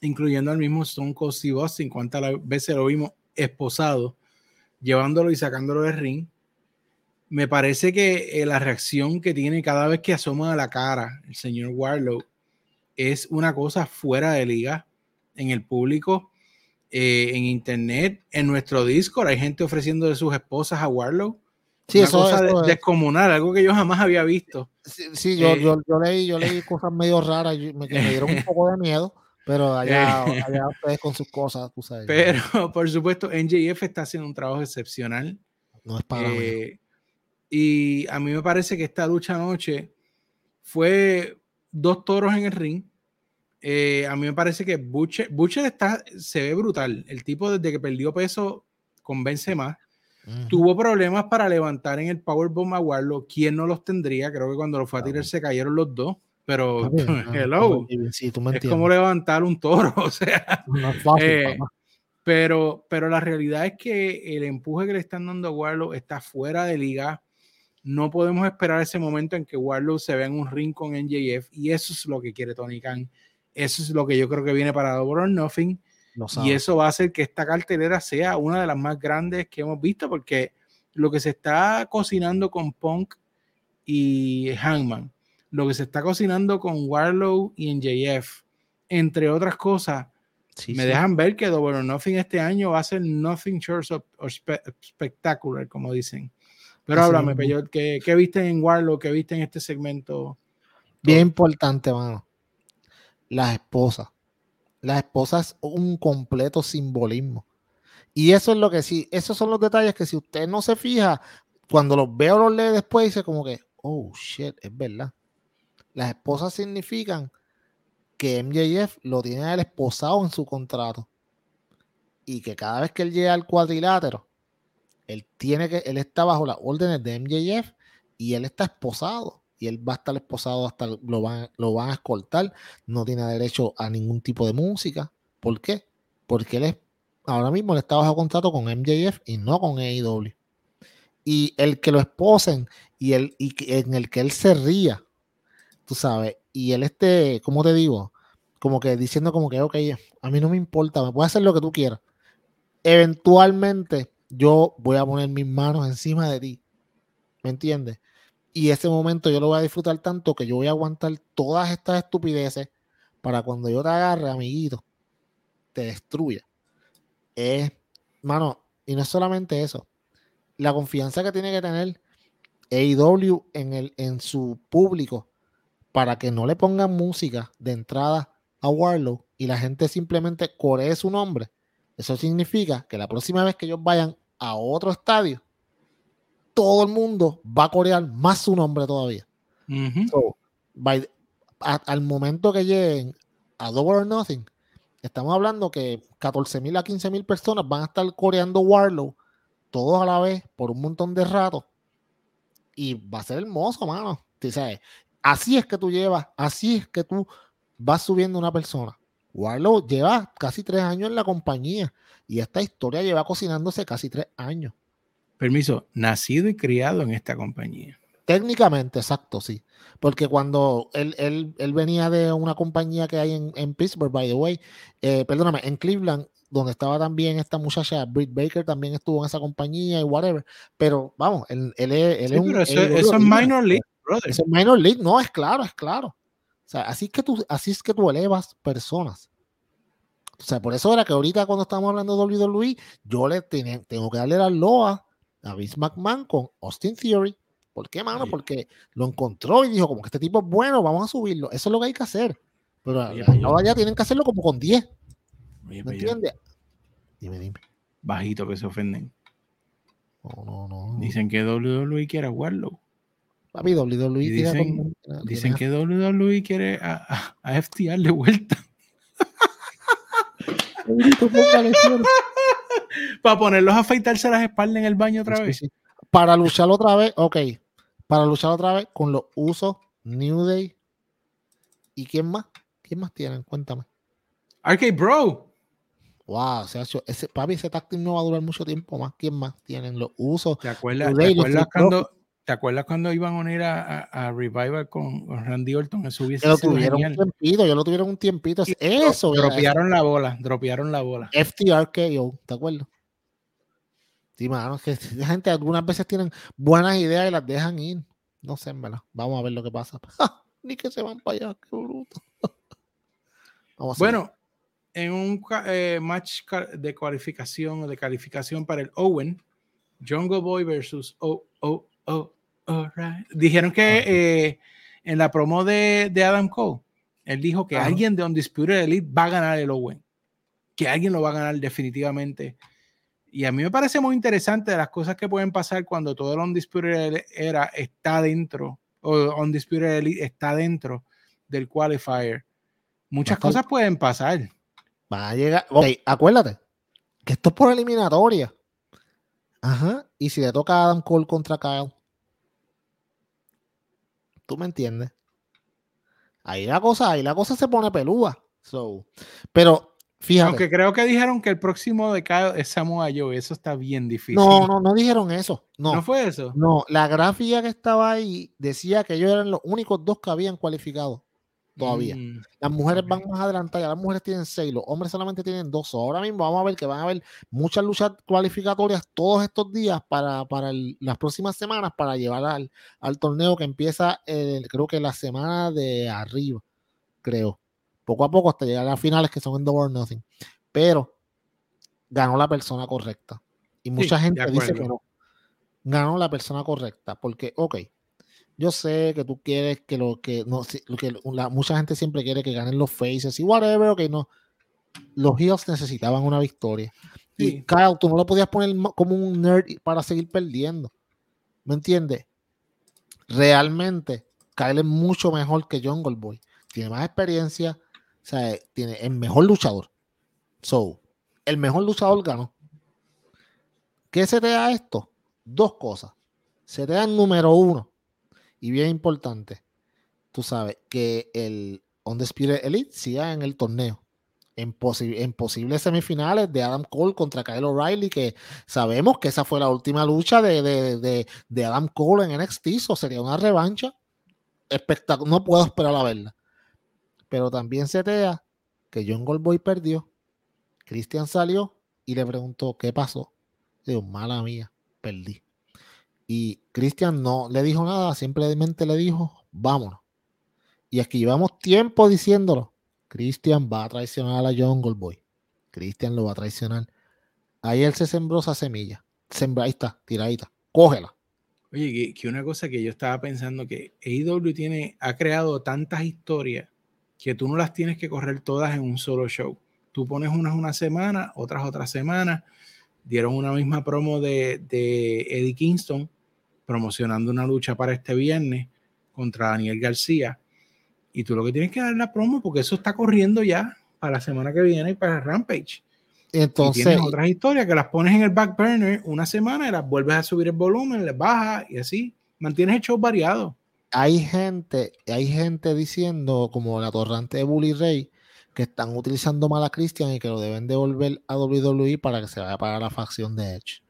incluyendo al mismo Stone Cold Steve Austin, cuántas veces lo vimos esposado, llevándolo y sacándolo del ring. Me parece que eh, la reacción que tiene cada vez que asoma a la cara el señor Warlow es una cosa fuera de liga en el público, eh, en internet, en nuestro Discord. Hay gente ofreciendo de sus esposas a Warlow Sí, eso, cosa descomunal, algo que yo jamás había visto. Sí, yo, eh, yo, yo, leí, yo leí cosas medio raras, me, me dieron un poco de miedo, pero allá, allá ustedes con sus cosas, tú sabes. Pero, por supuesto, NJF está haciendo un trabajo excepcional. No es para eh, Y a mí me parece que esta lucha anoche fue dos toros en el ring. Eh, a mí me parece que Butcher, Butcher está, se ve brutal. El tipo desde que perdió peso convence más. Tuvo problemas para levantar en el Powerbomb a Warlock. ¿Quién no los tendría? Creo que cuando lo fue a tirar se cayeron los dos. Pero, hello, es como levantar un toro, o sea. Eh, pero, pero la realidad es que el empuje que le están dando a Warlock está fuera de liga. No podemos esperar ese momento en que Warlock se vea en un ring con NJF y eso es lo que quiere Tony Khan. Eso es lo que yo creo que viene para Double or Nothing y eso va a hacer que esta cartelera sea una de las más grandes que hemos visto, porque lo que se está cocinando con Punk y Hangman, lo que se está cocinando con Warlow y NJF, entre otras cosas, me dejan ver que Double or Nothing este año va a ser Nothing Short of, Spectacular, como dicen. Pero háblame, Peyot, ¿qué, ¿qué, viste en Warlow? ¿Qué viste en este segmento? Bien importante, mano. Las esposas. La esposa es un completo simbolismo. Y eso es lo que sí, esos son los detalles que si usted no se fija, cuando los veo los lee después, dice como que, oh shit, es verdad. Las esposas significan que MJF lo tiene el esposado en su contrato. Y que cada vez que él llega al cuadrilátero, él tiene que, él está bajo las órdenes de MJF y él está esposado y él va a estar esposado hasta lo van, lo van a escoltar, no tiene derecho a ningún tipo de música. ¿Por qué? Porque él es, ahora mismo le está bajo contrato con MJF y no con AEW. Y el que lo esposen y, el, y en el que él se ría, tú sabes, y él esté, ¿cómo te digo? Como que diciendo como que, ok, a mí no me importa, me puedes hacer lo que tú quieras. Eventualmente yo voy a poner mis manos encima de ti. ¿Me entiendes? Y ese momento yo lo voy a disfrutar tanto que yo voy a aguantar todas estas estupideces para cuando yo te agarre, amiguito, te destruya. Es, mano, y no es solamente eso. La confianza que tiene que tener AEW en, el, en su público para que no le pongan música de entrada a Warlow y la gente simplemente coree su nombre. Eso significa que la próxima vez que ellos vayan a otro estadio, todo el mundo va a corear más su nombre todavía. al momento que lleguen a Double or Nothing, estamos hablando que 14 mil a 15 mil personas van a estar coreando Warlow todos a la vez por un montón de rato. Y va a ser hermoso, mano. Así es que tú llevas, así es que tú vas subiendo una persona. Warlow lleva casi tres años en la compañía y esta historia lleva cocinándose casi tres años. Permiso, nacido y criado en esta compañía. Técnicamente, exacto, sí. Porque cuando él, él, él venía de una compañía que hay en, en Pittsburgh, by the way, eh, perdóname, en Cleveland, donde estaba también esta muchacha, Britt Baker, también estuvo en esa compañía y whatever. Pero vamos, él, él, es, un. Eso, es minor league, brother. Eso es minor league, no, es claro, es claro. O sea, así, que tú, así es que tú elevas personas. O sea, por eso era que ahorita cuando estamos hablando de WWE, yo le tengo que darle la loa a Vince McMahon con Austin Theory. ¿Por qué, mano? Porque lo encontró y dijo, como que este tipo es bueno, vamos a subirlo. Eso es lo que hay que hacer. Pero ahora ya tienen que hacerlo como con 10. ¿Me entiendes? Dime, dime. Bajito que se ofenden. No, no, no. Dicen que WWE quiere a Warlow. Papi, WWE dicen, dicen que WWE quiere a, a, FTR de vuelta. Para ponerlos a afeitarse las espaldas en el baño otra vez. Para luchar otra vez, ok. Para luchar otra vez con los usos New Day. ¿Y quién más? ¿Quién más tienen? Cuéntame. Arcade Bro. Wow, o sea, ese, papi, ese táctil no va a durar mucho tiempo más. ¿Quién más tienen los usos? ¿Te acuerdas, ¿te acuerdas cuando, ¿te acuerdas cuando iban a unir a, a, Revival con, Randy Orton? Eso hubiese lo tuvieron un tiempito, yo lo tuvieron un tiempito. eso, Dropearon la bola, dropearon la bola. FTRKO, ¿te acuerdas? Sí, mano, que la gente algunas veces tienen buenas ideas y las dejan ir. No sé, en verdad. Vamos a ver lo que pasa. Ni que se van para allá, qué bruto. bueno, en un eh, match de cualificación o de calificación para el Owen, Jungle Boy versus Oh, oh, oh, right. Dijeron que eh, en la promo de, de, Adam Cole, él dijo que alguien de Undisputed Elite va a ganar el Owen. Que alguien lo va a ganar definitivamente. Y a mí me parece muy interesante de las cosas que pueden pasar cuando todo el Undisputed era está dentro, o Undisputed Elite está dentro del qualifier. Muchas cosas pueden pasar. Va a llegar. Ok, acuérdate que esto es por eliminatoria. Ajá. Y si le toca a Adam Cole contra Kyle. ¿Tú me entiendes? Ahí la cosa, ahí la cosa se pone pelúa. So, pero fíjate. Aunque creo que dijeron que el próximo de Kyle es Samoa Joe. Eso está bien difícil. No, no, no dijeron eso. No. ¿No fue eso? No, la gráfica que estaba ahí decía que ellos eran los únicos dos que habían cualificado todavía. Mm, las mujeres van más adelantadas, las mujeres tienen seis, los hombres solamente tienen dos. Ahora mismo vamos a ver que van a haber muchas luchas cualificatorias todos estos días para, para las próximas semanas para llevar al, al torneo que empieza, creo que la semana de arriba, creo. Poco a poco hasta llegar a las finales que son en Double Nothing. Pero ganó la persona correcta. Y mucha gente dice que no. Ganó la persona correcta. Porque, ok, yo sé que tú quieres que lo que no que la, mucha gente siempre quiere que ganen los faces y whatever, que no. Los Heels necesitaban una victoria. Y Kyle, tú no lo podías poner como un nerd para seguir perdiendo. ¿Me entiendes? Realmente, Kyle es mucho mejor que Jungle Boy. Tiene más experiencia, o sea, tiene el mejor luchador. So, el mejor luchador ganó. ¿Qué se te da esto? Dos cosas. Se te da el número uno y bien importante, tú sabes, que el Undisputed Elite siga en el torneo. En, en, posibles semifinales de Adam Cole contra Kyle O'Reilly, que sabemos que esa fue la última lucha de, de, Adam Cole en NXT, o sería una revancha espectacular. No puedo esperar a verla. Pero también se da que John Goldboy perdió, Christian salió y le preguntó qué pasó. Digo, mala mía, perdí. Y Cristian no le dijo nada, simplemente le dijo, vámonos. Y aquí llevamos tiempo diciéndolo. Cristian va a traicionar a la Jungle Boy. Cristian lo va a traicionar. Ahí él se sembró esa semilla. Sembra, ahí está, tiradita. Cógela. Oye, que, una cosa que yo estaba pensando que AEW tiene, ha creado tantas historias que tú no las tienes que correr todas en un solo show. Tú pones unas una semana, otras otra semana. Dieron una misma promo de, de Eddie Kingston promocionando una lucha para este viernes contra Daniel García. Y tú lo que tienes que dar la promo porque eso está corriendo ya para la semana que viene y para Rampage. Entonces, y tienes otras historias que las pones en el back burner una semana y las vuelves a subir el volumen, les bajas y así mantienes el show variado. Hay gente, hay gente diciendo, como la torrante de Bully Ray, que están utilizando mal a Christian y que lo deben devolver a WWE para que se vaya para la facción de Edge.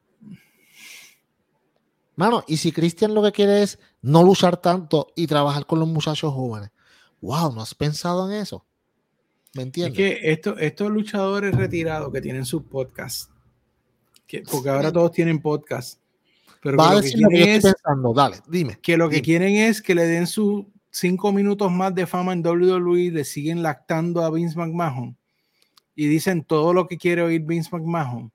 Mano, y si Cristian lo que quiere es no luchar tanto y trabajar con los muchachos jóvenes, wow, ¿no has pensado en eso? ¿Me entiendes? Es que esto, estos luchadores retirados que tienen sus podcasts, que, porque ahora todos tienen podcast, pero Va a que lo decir que lo que quieren estoy es pensando. Dale, dime. que lo que dime. quieren es que le den sus cinco minutos más de fama en WWE, le siguen lactando a Vince McMahon y dicen todo lo que quiere oír Vince McMahon.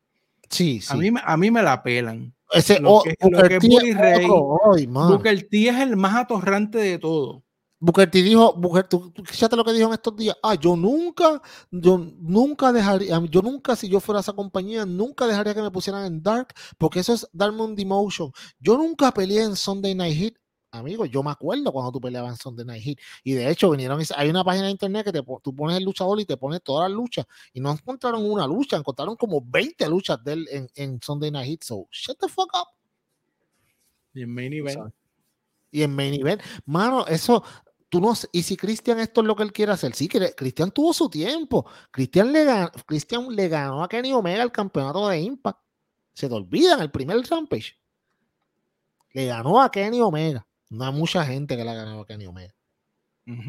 Sí, sí. A, mí, me- a mí me la pelan. Ese lo oh, que- lo Booker que es T es. Booker T es el más atorrante de todo. Booker T dijo, Booker, tú, fíjate lo que dijo en estos días. Ah, yo nunca, yo nunca dejaría, yo nunca, si yo fuera esa compañía, nunca dejaría que me pusieran en Dark, porque eso es darme un demotion. Yo nunca peleé en Sunday Night Heat. Amigo, yo me acuerdo cuando tú peleabas en Sunday Night Heat. Y de hecho, vinieron, y- hay una página de internet que te, tú pones el luchador y te pone todas las luchas. Y no encontraron una lucha, encontraron como 20 luchas de él en, en Sunday Night Heat. So, shut the fuck up. Y en main event. Y en main event, mano, eso, tú no y si Cristian esto es lo que él quiere hacer, sí, Cristian tuvo su tiempo. Cristian le, ganó, Christian le ganó a Kenny Omega el campeonato de Impact. Se te olvidan el primer Rampage. Le ganó a Kenny Omega. No hay mucha gente que le ha ganado a Kenny Omega.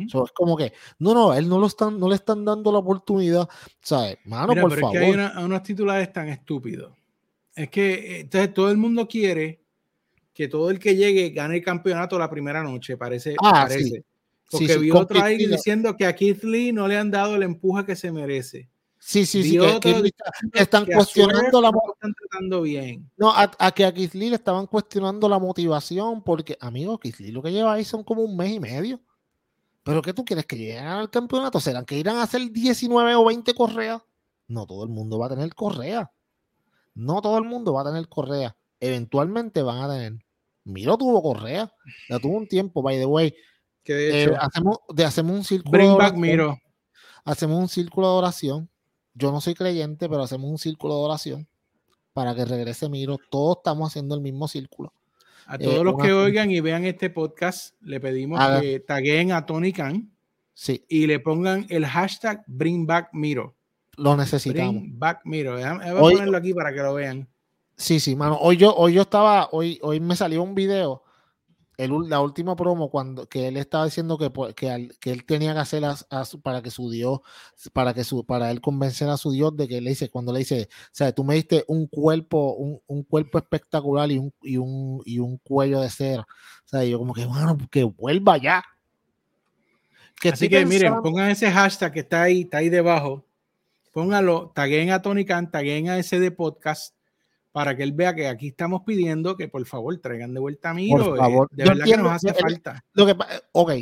So, es como que, no, no, él no lo están, no le están dando la oportunidad. ¿Sabes? Mano, Mira, por pero favor. es que hay una- unos titulares tan estúpidos. Es que entonces todo el mundo quiere que todo el que llegue gane el campeonato la primera noche, parece. Ah, parece. sí. Porque Sí, sí, vi otro ahí diciendo que a Keith Lee no le han dado el empuje que se merece. Sí, sí, sí. Que- que están que cuestionando la están tratando bien. No, a, a que a Keith Lee le estaban cuestionando la motivación porque, amigo, Keith Lee lo que lleva ahí son como un mes y medio. ¿Pero qué tú quieres que lleguen al campeonato? ¿Serán que irán a hacer 19 o 20 correas? No todo el mundo va a tener correa. No todo el mundo va a tener correa. Eventualmente van a tener. Miro tuvo correa. La tuvo un tiempo, by the way. Que de Eh, hacemos, de, hacemos un círculo de bring back oración. Miro. Hacemos un círculo de oración. Yo no soy creyente, pero hacemos un círculo de oración para que regrese Miro. Todos estamos haciendo el mismo círculo. A eh, todos los que oigan y vean este podcast, le pedimos que taguen a Tony Khan Sí, y le pongan el hashtag Bring Back Miro. lo necesitamos. Bring Back Miro. Voy a Hoy- ponerlo aquí para que lo vean. Sí, sí, mano. Hoy yo, hoy yo estaba, hoy, hoy me salió un video, el, la última promo, cuando que él estaba diciendo que, pues, que, al- que él tenía que hacer a- a su- para que su Dios, para que su, para él convencer a su Dios de que le dice, cuando le dice, o sea, tú me diste un cuerpo, un, un cuerpo espectacular y un, y un, y un cuello de cera. O sea, yo como que, bueno, que vuelva ya. Que Así que miren, pensando- pongan ese hashtag que está ahí, está ahí debajo. Pónganlo, taguen a Tony Khan, taguen a ese de podcast para que él vea que aquí estamos pidiendo que por favor traigan de vuelta a Miro. eh, favor. De Yo verdad que entiendo, nos hace él- falta. Lo que ok,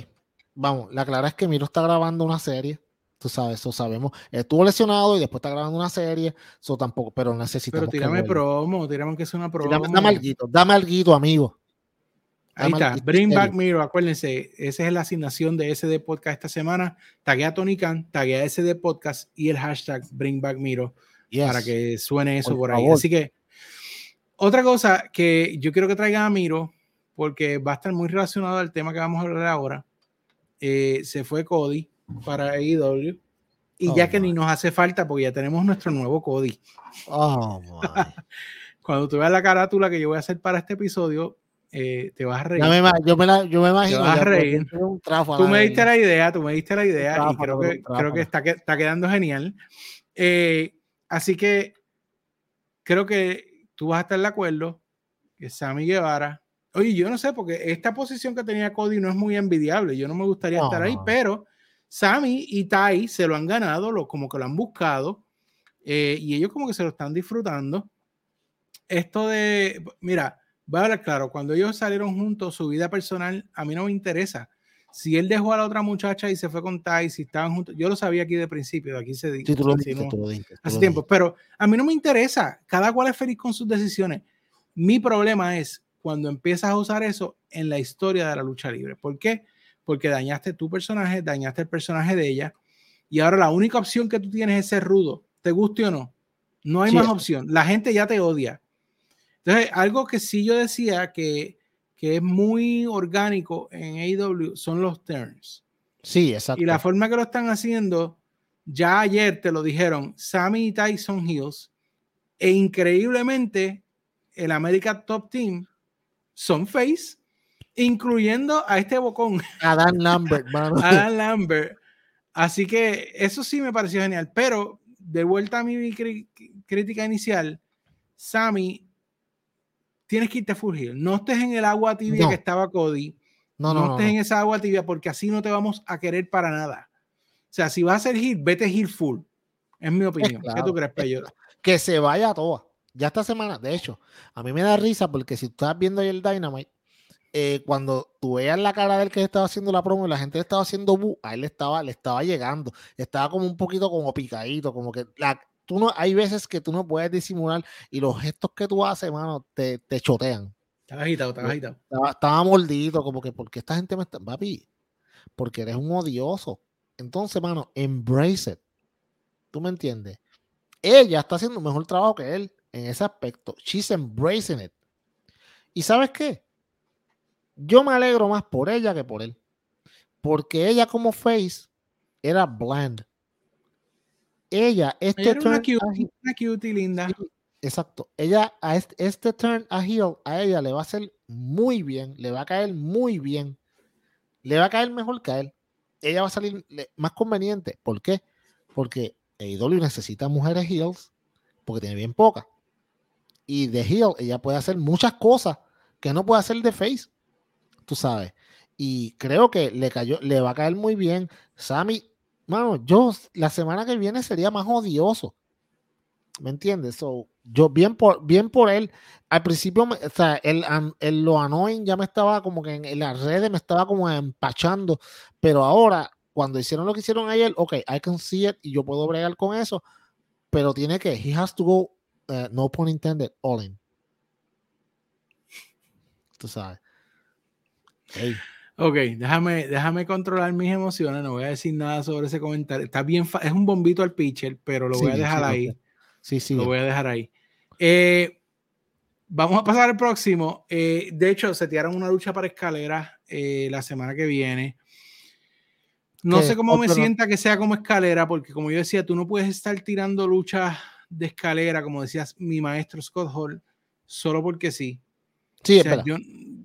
vamos, la clara es que Miro está grabando una serie, tú sabes, eso sabemos. Estuvo lesionado y después está grabando una serie, eso tampoco, pero necesitamos. Pero que tírame promo, tírame que es una promo. Dame, dame alguito, dame alguito, amigo. Ahí está, Bring Back. Miro, acuérdense, esa es la asignación de SD Podcast esta semana. Taguea a Tony Khan, taguea a SD Podcast y el hashtag Bring Back Miro Yes. para que suene eso Por por, ahí. favor. Así que otra cosa que yo quiero que traigan a Miro, porque va a estar muy relacionado al tema que vamos a hablar ahora. eh, se fue Cody para AEW y Oh, ya que my. ni nos hace falta porque ya tenemos nuestro nuevo Cody. Oh, my. Cuando tú veas la carátula que yo voy a hacer para este episodio, eh, te vas a reír. Me, yo, me la- yo me imagino. vas a reír. un trafo Tú me diste la idea, tú me diste la idea y tráfala, creo que, creo que está, está quedando genial. Eh, así que creo que tú vas a estar de acuerdo que Sammy Guevara, oye, yo no sé, porque esta posición que tenía Cody no es muy envidiable, yo no me gustaría estar ahí, pero Sammy y Tai se lo han ganado, lo, como que lo han buscado eh, y ellos como que se lo están disfrutando. Esto de, mira, voy a hablar claro, cuando ellos salieron juntos, su vida personal a mí no me interesa. Si él dejó a la otra muchacha y se fue con Tai, si estaban juntos, yo lo sabía aquí de principio, aquí se Sí, tú lo dijiste, tú lo dijiste, tú hace lo tiempo, pero a mí no me interesa. Cada cual es feliz con sus decisiones. Mi problema es cuando empiezas a usar eso en la historia de la lucha libre. ¿Por qué? Porque dañaste tu personaje, dañaste el personaje de ella, y ahora la única opción que tú tienes es ser rudo, te guste o no. No hay Sí, más opción. La gente ya te odia. Entonces, algo que sí yo decía que, que es muy orgánico en AEW son los turns. Sí, exacto. Y la forma que lo están haciendo, ya ayer te lo dijeron, Sammy y Tyson Hills, e increíblemente el America Top Team son face, incluyendo a este bocón. Adam Lambert, Adam Lambert. Así que eso sí me pareció genial. Pero de vuelta a mi crítica inicial, Sammy, tienes que irte a fugir. No estés en el agua tibia que estaba Cody. No, no, no estés en esa agua tibia porque así no te vamos a querer para nada. O sea, si vas a hacer hit, vete hit full. Es mi opinión. ¿Qué tú crees, Peyo? Que se vaya a toa. Ya esta semana, de hecho, a mí me da risa porque si tú estás viendo ahí el Dynamite, eh, cuando tú veas la cara del que estaba haciendo la promo y la gente estaba haciendo bu, a él le estaba, le estaba llegando, estaba como un poquito como picadito, como que la, tú no, hay veces que tú no puedes disimular y los gestos que tú haces, mano, te, te chotean. Estaba agitado, estaba agitado. Estaba, estaba mordido, como que, porque esta gente me está, papi, porque eres un odioso. Entonces, mano, embrace it. ¿Tú me entiendes? Ella está haciendo un mejor trabajo que él en ese aspecto. She's embracing it. ¿Y sabes qué? Yo me alegro más por ella que por él. Porque ella como face era bland. Ella, este turn una cutie, linda. exacto. Ella, a este, este, turn a heel, a ella le va a hacer muy bien. Le va a caer muy bien. Le va a caer mejor que a él. Ella va a salir más conveniente. ¿Por qué? Porque AEW necesita mujeres heels porque tiene bien pocas. Y de heel ella puede hacer muchas cosas que no puede hacer de face. Tú sabes. Y creo que le cayó, le va a caer muy bien. Sammy, mano, yo la semana que viene sería más odioso. ¿Me entiendes? So, yo bien por, bien por él. Al principio, o sea, el, el, lo annoying ya me estaba como que en, en las redes me estaba como empachando. Pero ahora cuando hicieron lo que hicieron ayer, ok, I can see it y yo puedo bregar con eso, pero tiene que, he has to go, uh, no pun intended, all in. Tú sabes. Ok, déjame, déjame controlar mis emociones, no voy a decir nada sobre ese comentario. Está bien, es un bombito al pitcher, pero lo voy a dejar ahí. Sí, sí. Lo voy a dejar ahí. Eh, vamos a pasar al próximo. Eh, de hecho, se tiraron una lucha para escaleras eh, la semana que viene. No sé cómo me sienta que sea como escalera, porque como yo decía, tú no puedes estar tirando luchas de escalera, como decías mi maestro Scott Hall, solo porque sí. Sí, o sea,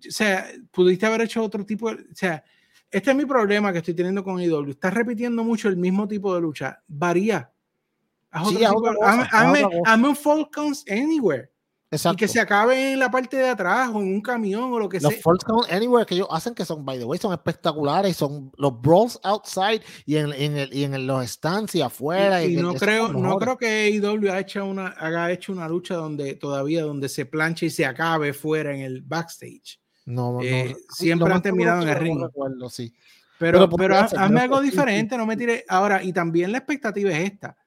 o sea, pudiste haber hecho otro tipo de. O sea, este es mi problema que estoy teniendo con IW. Estás repitiendo mucho el mismo tipo de lucha. Varía. Haz sí, hazme, un Falcons Anywhere. Y que se acabe en la parte de atrás o en un camión o lo que sea. Los Falls Count Anywhere que ellos hacen que son, by the way, son espectaculares. Son los brawls outside y en, en, el, y en los stands y afuera. Y, no, creo, no creo que AEW haya hecho, una, haga hecho una lucha donde todavía donde se planche y se acabe fuera en el backstage. No, eh, siempre han terminado en el ring. sí. Pero, pero, hazme algo diferente, no me tire. Ahora, y también la expectativa es esta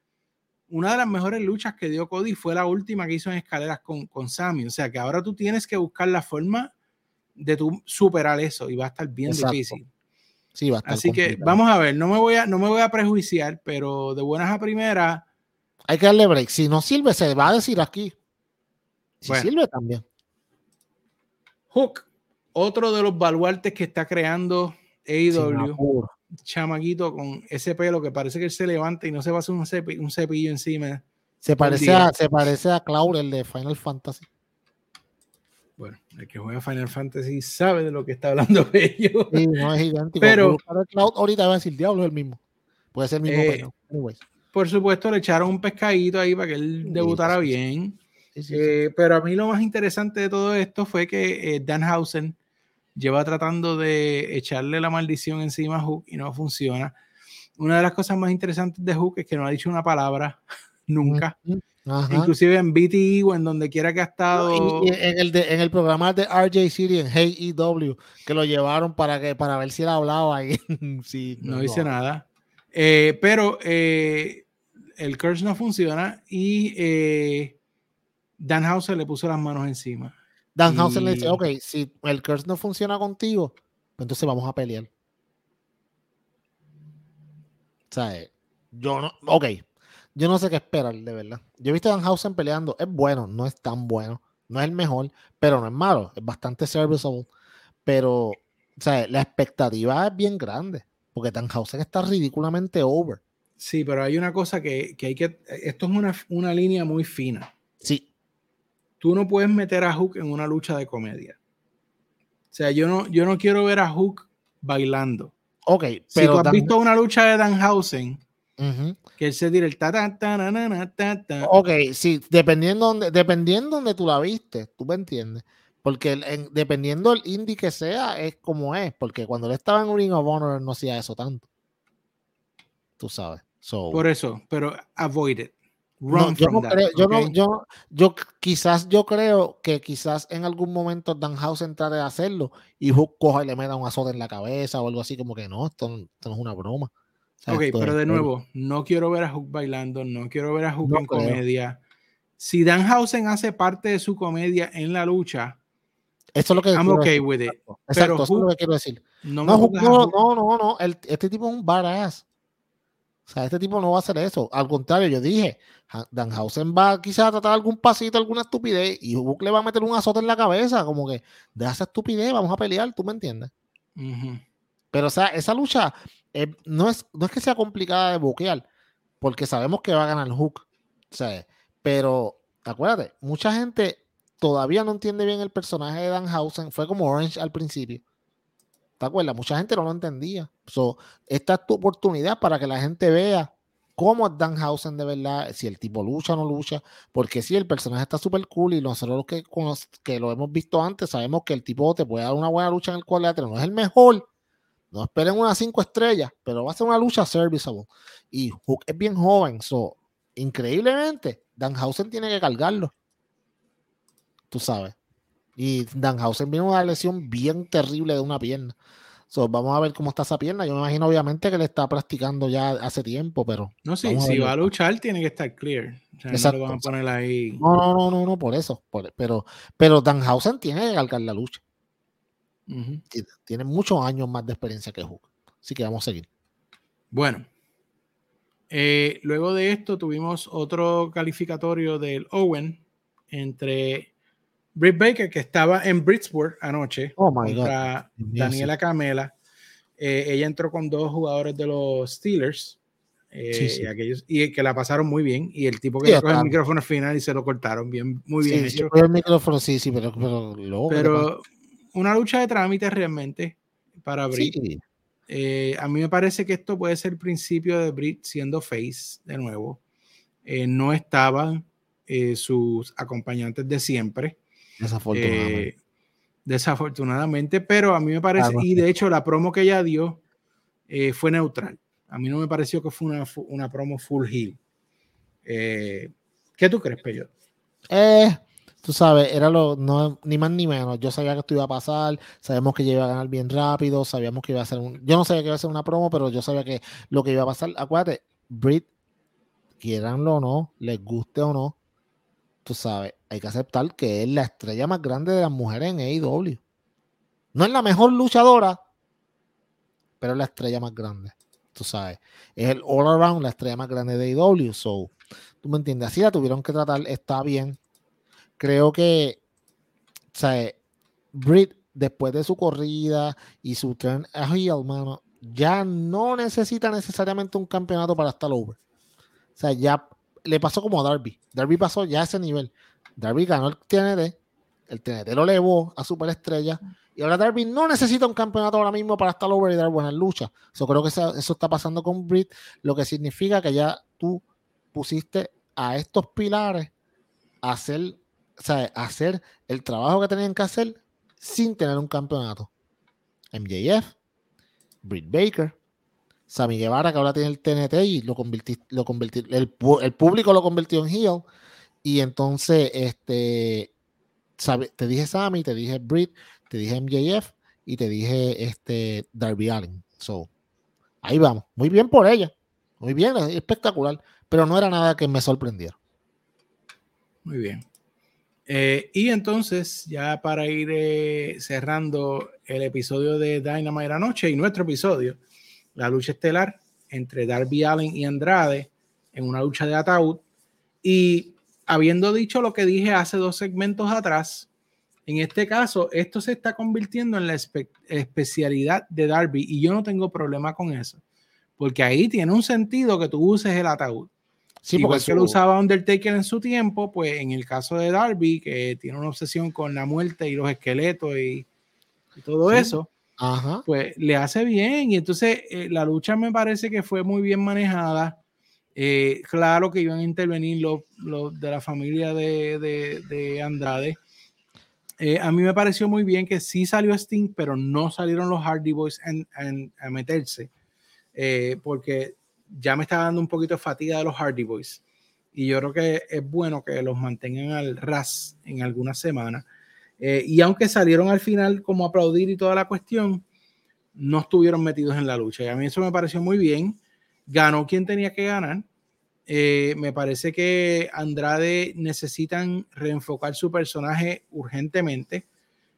una de las mejores luchas que dio Cody fue la última que hizo en escaleras con, con Sammy. O sea que ahora tú tienes que buscar la forma de tu superar eso y va a estar bien difícil. Sí, va a estar Así que vamos a ver, no me voy a, no me voy a prejuiciar, pero de buenas a primeras. Hay que darle break. Si no sirve, se va a decir aquí. Si sirve también. Hook, otro de los baluartes que está creando AEW chamaquito con ese pelo que parece que él se levanta y no se va a hacer un, cepillo, encima. Se parece, a, se parece a Cloud, el de Final Fantasy. Bueno, el que juega Final Fantasy sabe de lo que está hablando ellos. Sí, no es idéntico. Pero Cloud ahorita va a decir, diablo, es el mismo. Puede ser el mismo eh, Por supuesto, le echaron un pescadito ahí para que él debutara bien. Eh, pero a mí lo más interesante de todo esto fue que eh, Danhausen lleva tratando de echarle la maldición encima a Hook y no funciona. Una de las cosas más interesantes de Hook es que no ha dicho una palabra nunca. Inclusive en BTE o en donde quiera que ha estado. en, el en el programa de RJ City en Hey EW, que lo llevaron para que para ver si él hablaba y sí, no, dice nada. Eh, pero eh, el curse no funciona y eh, Dan Hauser le puso las manos encima. Danhausen le dice, ok, si el curse no funciona contigo, pues entonces vamos a pelear. O sea, eh, yo no, ok, yo no sé qué esperar, de verdad. Yo he visto a Danhausen peleando, es bueno, no es tan bueno, no es el mejor, pero no es malo, es bastante serviceable. Pero, o sea, la expectativa es bien grande, porque Danhausen está ridículamente over. Sí, pero hay una cosa que, que hay que, esto es una, una línea muy fina. Sí tú no puedes meter a Hook en una lucha de comedia. sea, yo no, yo no quiero ver a Hook bailando. Ok, pero. Si tú has visto una lucha de Danhausen, que él se tira el ta ta ta ta ta Ok, sí, dependiendo donde, dependiendo donde tú la viste, tú me entiendes. Porque dependiendo del indie que sea, es como es. Porque cuando él estaba en Ring of Honor, no hacía eso tanto. Tú sabes. Por eso, pero avoid it. No, yo, no creo, yo, no, yo, yo, quizás yo creo que quizás en algún momento Danhausen trate de hacerlo y Hook coja y le meta un azote en la cabeza o algo así como que no, esto, no es una broma. ok, pero de nuevo, no quiero ver a Hook bailando, no quiero ver a Hook en comedia. Si Danhausen hace parte de su comedia en la lucha, eso es lo que I'm okay with it. Exacto, eso es lo que quiero decir. No, no, no, no, no, este tipo es un badass. O sea, este tipo no va a hacer eso. Al contrario, yo dije, Danhausen va quizás a tratar algún pasito, alguna estupidez, y Hook le va a meter un azote en la cabeza, como que, de esa estupidez, vamos a pelear, ¿tú me entiendes? Pero, o sea, esa lucha eh, no, es, no es que sea complicada de boquear, porque sabemos que va a ganar Hook. O sea, pero, acuérdate, mucha gente todavía no entiende bien el personaje de Danhausen. Fue como Orange al principio. ¿Te acuerdas? Mucha gente no lo entendía. So, esta es tu oportunidad para que la gente vea cómo es Danhausen de verdad, si el tipo lucha o no lucha, porque si el personaje está súper cool y nosotros que, que lo hemos visto antes sabemos que el tipo te puede dar una buena lucha en el cuadrilátero, no es el mejor, no esperen unas cinco estrellas, pero va a ser una lucha serviceable. Y Hook es bien joven, so, increíblemente, Danhausen tiene que cargarlo. Tú sabes. Y Danhausen viene una lesión bien terrible de una pierna. vamos a ver cómo está esa pierna. Yo me imagino, obviamente, que le está practicando ya hace tiempo, pero. No, sí, si va a luchar, tiene que estar clear. no lo van a poner ahí. No, no, no, no, por eso. pero, pero Danhausen tiene que cargar la lucha. Tiene muchos años más de experiencia que Hook. Así que vamos a seguir. Bueno. Eh, luego de esto tuvimos otro calificatorio del Owen entre Britt Baker, que estaba en Bridgeport anoche oh contra Daniela Camela. Eh, ella entró con dos jugadores de los Steelers eh, Y, aquellos, y que la pasaron muy bien. Y el tipo que sí, el micrófono al final y se lo cortaron bien, muy bien. Sí, el micrófono, sí, sí, pero, pero, una lucha de trámites realmente para Britt. Eh, a mí me parece que esto puede ser el principio de Britt siendo face de nuevo. no estaban sus acompañantes de siempre. Desafortunadamente. Eh, desafortunadamente, pero a mí me parece, y de hecho la promo que ella dio eh, fue neutral. A mí no me pareció que fue una, una promo full heel. Eh, ¿Qué tú crees, Peyo? tú sabes, era lo, no, ni más ni menos. Yo sabía que esto iba a pasar, sabemos que iba a ganar bien rápido, sabíamos que iba a ser un. Yo no sabía que iba a ser una promo, pero yo sabía que lo que iba a pasar. Acuérdate, Brit, quieranlo o no, les guste o no, tú sabes, hay que aceptar que es la estrella más grande de las mujeres en AEW. No es la mejor luchadora, pero es la estrella más grande. Tú sabes, es el all around, la estrella más grande de AEW. So, tú me entiendes, así la tuvieron que tratar, está bien. Creo que, ¿sabes? Britt, después de su corrida y su turn a heel, ya no necesita necesariamente un campeonato para estar over. O sea, ya le pasó como a Darby. Darby pasó ya a ese nivel. Darby ganó el TNT, el TNT lo elevó a superestrella. Y ahora Darby no necesita un campeonato ahora mismo para estar over y dar buenas luchas. Yo creo que eso, está pasando con Britt, lo que significa que ya tú pusiste a estos pilares hacer, a hacer el trabajo que tenían que hacer sin tener un campeonato. MJF, Britt Baker, Sammy Guevara, que ahora tiene el TNT y lo convirtió, lo convirtió el, el, público lo convirtió en heel. Y entonces, este, sabe, te dije Sammy, te dije Britt, te dije MJF y te dije este Darby Allen. So, ahí vamos. Muy bien por ella. Muy bien, espectacular. Pero no era nada que me sorprendiera. Muy bien. Eh, y entonces, ya para ir eh, cerrando el episodio de Dynamite anoche y nuestro episodio, la lucha estelar entre Darby Allen y Andrade en una lucha de ataúd. Y habiendo dicho lo que dije hace dos segmentos atrás, en este caso, esto se está convirtiendo en la especialidad de Darby y yo no tengo problema con eso, porque ahí tiene un sentido que tú uses el ataúd. Sí, Igual que lo usaba Undertaker en su tiempo, pues en el caso de Darby, que tiene una obsesión con la muerte y los esqueletos y y todo eso, pues le hace bien. Y entonces eh, la lucha me parece que fue muy bien manejada. Eh, claro que iban a intervenir los, de la familia de, Andrade. Eh, a mí me pareció muy bien que sí salió Sting, pero no salieron los Hardy Boys a meterse, porque ya me estaba dando un poquito de fatiga de los Hardy Boys. Y yo creo que es bueno que los mantengan al ras en algunas semanas eh, y aunque salieron al final como aplaudir y toda la cuestión, no estuvieron metidos en la lucha. Y a mí eso me pareció muy bien. Ganó quien tenía que ganar. Eh, me parece que Andrade necesitan reenfocar su personaje urgentemente.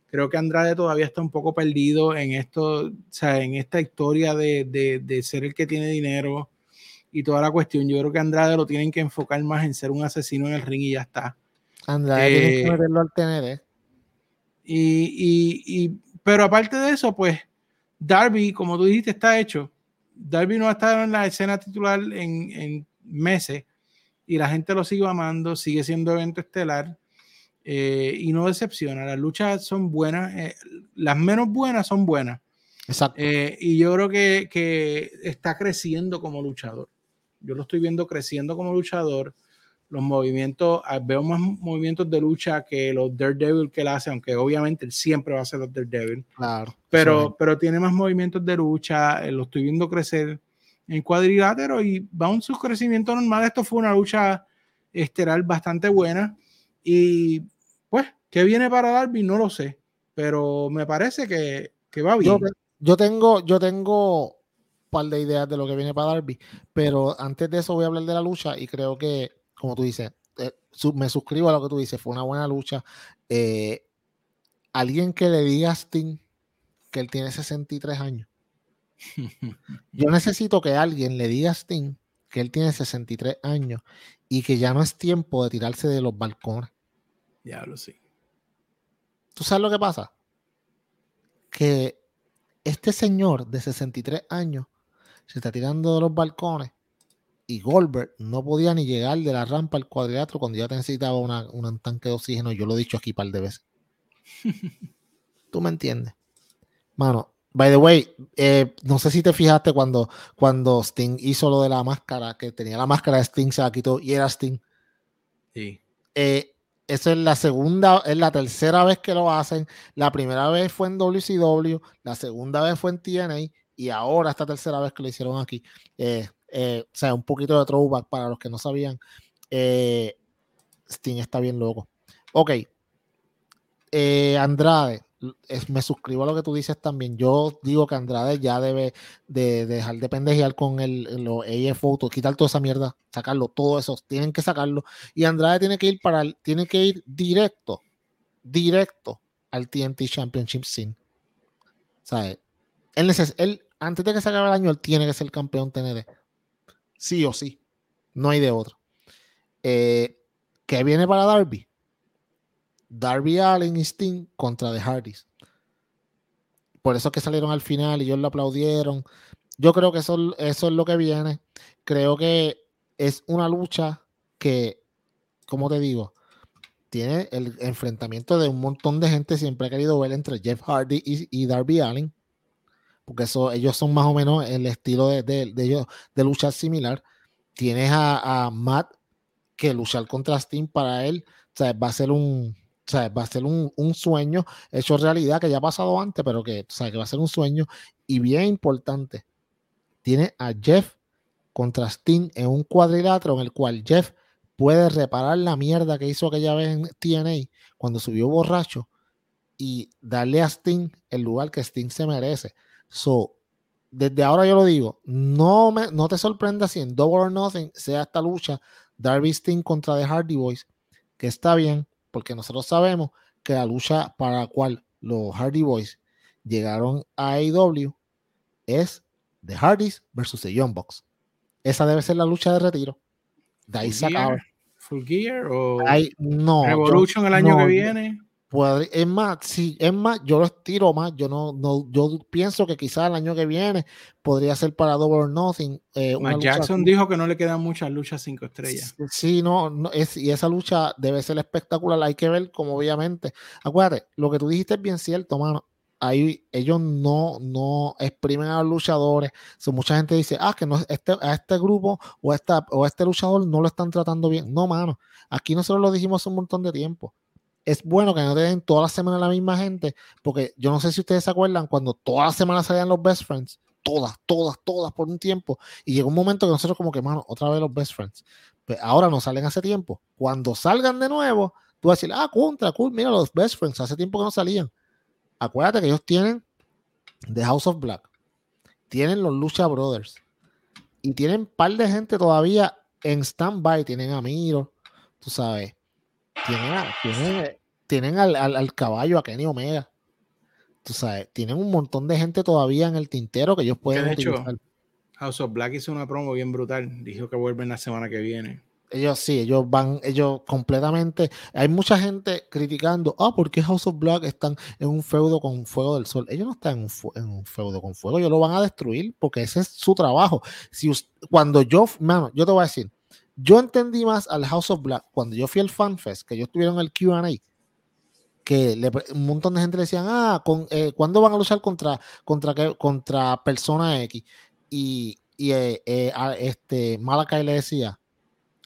Creo que Andrade todavía está un poco perdido en esto, o sea, en esta historia de, de, ser el que tiene dinero y toda la cuestión. Yo creo que Andrade lo tienen que enfocar más en ser un asesino en el ring y ya está. Andrade tiene que eh, meterlo al TND. Y, y, pero aparte de eso, pues Darby, como tú dijiste, está hecho. Darby no ha estado en la escena titular en, en meses y la gente lo sigue amando, sigue siendo evento estelar eh, y no decepciona. Las luchas son buenas, eh, las menos buenas son buenas. Exacto. Eh, y yo creo que, que, está creciendo como luchador. Yo lo estoy viendo creciendo como luchador los movimientos, ah, veo más movimientos de lucha que los Daredevil que él hace, aunque obviamente él siempre va a ser los Daredevil. Claro. Pero, pero tiene más movimientos de lucha, eh, lo estoy viendo crecer en cuadrilátero y va un su crecimiento normal. Esto fue una lucha estelar bastante buena y pues, ¿qué viene para Darby? No lo sé, pero me parece que, que va bien. Yo, tengo, yo tengo un par de ideas de lo que viene para Darby, pero antes de eso voy a hablar de la lucha y creo que como tú dices, eh, me suscribo a lo que tú dices, fue una buena lucha. Eh, alguien que le diga a Sting que él tiene 63 años. Yo necesito que alguien le diga a Sting que él tiene 63 años y que ya no es tiempo de tirarse de los balcones. Ya lo sé. ¿Tú sabes lo que pasa? Que este señor de 63 años se está tirando de los balcones y Goldberg no podía ni llegar de la rampa al cuadrilátero cuando ya necesitaba un tanque de oxígeno. Yo lo he dicho aquí un par de veces. ¿Tú me entiendes? Mano, by the way, eh, no sé si te fijaste cuando, cuando Sting hizo lo de la máscara, que tenía la máscara de Sting, se la quitó y era Sting. Sí. Eh, esa es la segunda, es la tercera vez que lo hacen. La primera vez fue en WCW, la segunda vez fue en TNA y ahora esta tercera vez que lo hicieron aquí. Eh, eh, o sea, un poquito de throwback para los que no sabían. Eh, Sting está bien loco. Ok. Eh, Andrade, me suscribo a lo que tú dices también. Yo digo que Andrade ya debe de, dejar de pendejear con el, los AF quitar toda esa mierda, sacarlo, todo eso, tienen que sacarlo. Y Andrade tiene que ir para, tiene que ir directo, directo al TNT Championship. ¿Sabes? Él, él, antes de que se acabe el año, él tiene que ser campeón TNT sí o sí. No hay de otro. Eh, ¿Qué viene para Darby? Darby Allen y Sting contra The Hardys. Por eso que salieron al final y ellos lo aplaudieron. Yo creo que eso, es lo que viene. Creo que es una lucha que, como te digo, tiene el enfrentamiento de un montón de gente. Siempre ha querido ver entre Jeff Hardy y Darby Allen porque eso, ellos son más o menos el estilo de, ellos de luchar similar. Tienes a, Matt que luchar contra Steam para él, va a ser un, va a ser un, sueño hecho realidad que ya ha pasado antes, pero que, que va a ser un sueño. Y bien importante, tiene a Jeff contra Steam en un cuadrilátero en el cual Jeff puede reparar la mierda que hizo aquella vez en TNA cuando subió borracho y darle a Sting el lugar que Sting se merece. So, desde ahora yo lo digo, no, me, no te sorprenda si en Double or Nothing sea esta lucha Darby Sting contra The Hardy Boys, que está bien, porque nosotros sabemos que la lucha para la cual los Hardy Boys llegaron a AEW es The Hardys versus The Young Bucks. Esa debe ser la lucha de retiro. De ahí se acaba. Full Gear o no, Revolution el año que viene es más, sí, es más, yo lo estiro más. Yo no, no, yo pienso que quizás el año que viene podría ser para Double or Nothing. Eh, Jackson dijo que no le quedan muchas luchas cinco estrellas. Sí, no, no es, y esa lucha debe ser espectacular. Hay que ver como obviamente. Acuérdate, lo que tú dijiste es bien cierto, mano. ahí ellos no, no exprimen a los luchadores. mucha gente dice, ah, que no, este, a este grupo o, esta, o a este luchador no lo están tratando bien. No, mano. Aquí nosotros lo dijimos hace un montón de tiempo. Es bueno que no te den toda la semana la misma gente, porque yo no sé si ustedes se acuerdan cuando todas las semanas salían los best friends, todas, todas, todas por un tiempo, y llegó un momento que nosotros como que, mano, otra vez los best friends. Pues ahora no salen hace tiempo. Cuando salgan de nuevo, tú vas a decir, ah, contra, cool, mira los best friends, hace tiempo que no salían acuérdate que ellos tienen The House of Black, tienen los Lucha Brothers y tienen un par de gente todavía en stand-by. Tienen a Miro, tú sabes, tienen, tienen, al, caballo, a Kenny Omega. Tú sabes, tienen un montón de gente todavía en el tintero que ellos pueden utilizar. House of Black hizo una promo bien brutal. Dijo que vuelven la semana que viene. Ellos sí, ellos van, ellos completamente. Hay mucha gente criticando, ah, ¿por qué House of Black están en un feudo con Fuego del Sol? Ellos no están en un, feudo con Fuego, ellos lo van a destruir porque ese es su trabajo. Si cuando yo, mano, yo te voy a decir, yo entendí más al House of Black cuando yo fui al FanFest, que ellos estuvieron en el QA, que un montón de gente le decían, ah, con, eh, ¿cuándo van a luchar contra, contra, contra Persona X? Y, y eh, eh, este, Malakai le decía,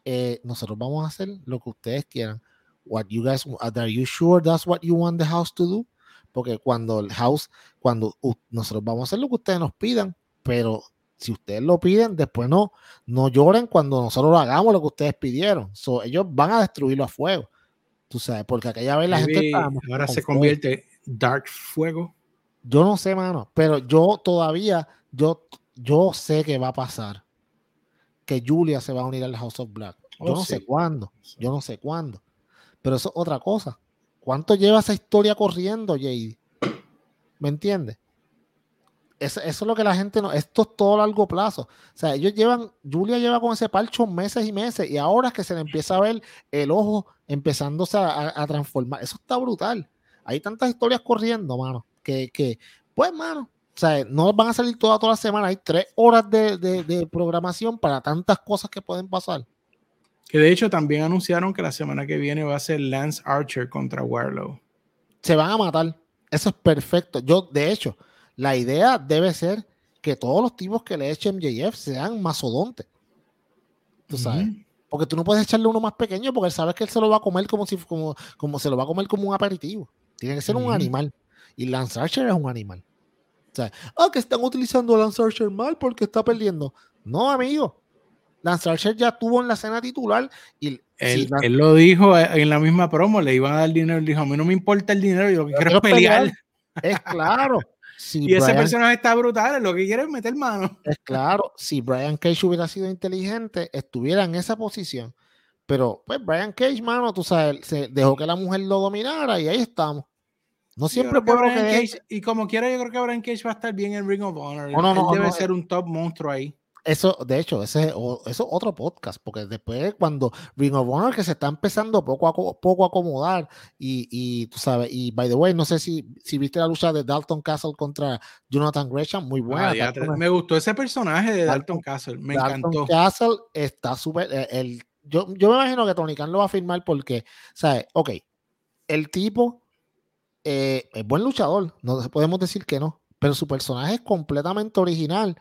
eh, nosotros vamos a hacer lo que ustedes quieran. What you guys, are you sure that's what you want the house to do? Porque cuando el house, cuando nosotros vamos a hacer lo que ustedes nos pidan, pero si ustedes lo piden, después no, no lloren cuando nosotros hagamos lo que ustedes pidieron. ellos van a destruirlo a fuego. Tú sabes, porque aquella vez la gente ahora se convierte Dark Fuego. Yo no sé, mano, pero yo todavía, yo, yo sé que va a pasar que Julia se va a unir al House of Black. Yo oh, no sé cuándo, yo no sé cuándo. Pero eso es otra cosa. ¿Cuánto lleva esa historia corriendo, JD? ¿Me entiendes? Eso, es lo que la gente no. Esto es todo a largo plazo. O sea, ellos llevan. Julia lleva con ese parcho meses y meses. Y ahora es que se le empieza a ver el ojo empezándose a, transformar. Eso está brutal. Hay tantas historias corriendo, mano. Que, que pues, mano, o sea, no van a salir toda, toda la semana. Hay tres horas de, programación para tantas cosas que pueden pasar. Que de hecho también anunciaron que la semana que viene va a ser Lance Archer contra Warlow. Se van a matar. Eso es perfecto. Yo, de hecho, la idea debe ser que todos los tipos que le echen MJF sean masodontes. Tú sabes. Porque tú no puedes echarle uno más pequeño porque sabes que él se lo va a comer como si como, como se lo va a comer como un aperitivo. Tiene que ser un animal. Y Lance Archer es un animal. O sea, ah, que están utilizando a Lance Archer mal porque está perdiendo. No, amigo. Lance Archer ya tuvo en la escena titular y él, lo dijo en la misma promo, le iban a dar dinero, él dijo, a mí no me importa el dinero, yo lo que quiero es pelear. Es claro. Y ese personaje está brutal, lo que quiere es meter mano. Es claro, si Brian Cage hubiera sido inteligente, estuviera en esa posición. Pero, pues, Brian Cage, mano, tú sabes, se dejó que la mujer lo dominara y ahí estamos. No siempre puedo que Y como quiera, yo creo que Brian Cage va a estar bien en Ring of Honor. No, debe ser un top monstruo ahí. Eso, de hecho, ese eso es otro podcast, porque después cuando Ring of Honor que se está empezando poco a poco a acomodar y, y, tú sabes, y by the way, no sé si, si viste la lucha de Dalton Castle contra Jonathan Gresham, muy buena. Ah, me gustó ese personaje de Dalton, Castle, me Dalton Castle está súper, eh, el, yo, yo me imagino que Tony Khan lo va a firmar porque, ¿sabes? Ok, el tipo eh, es buen luchador, no podemos decir que no, pero su personaje es completamente original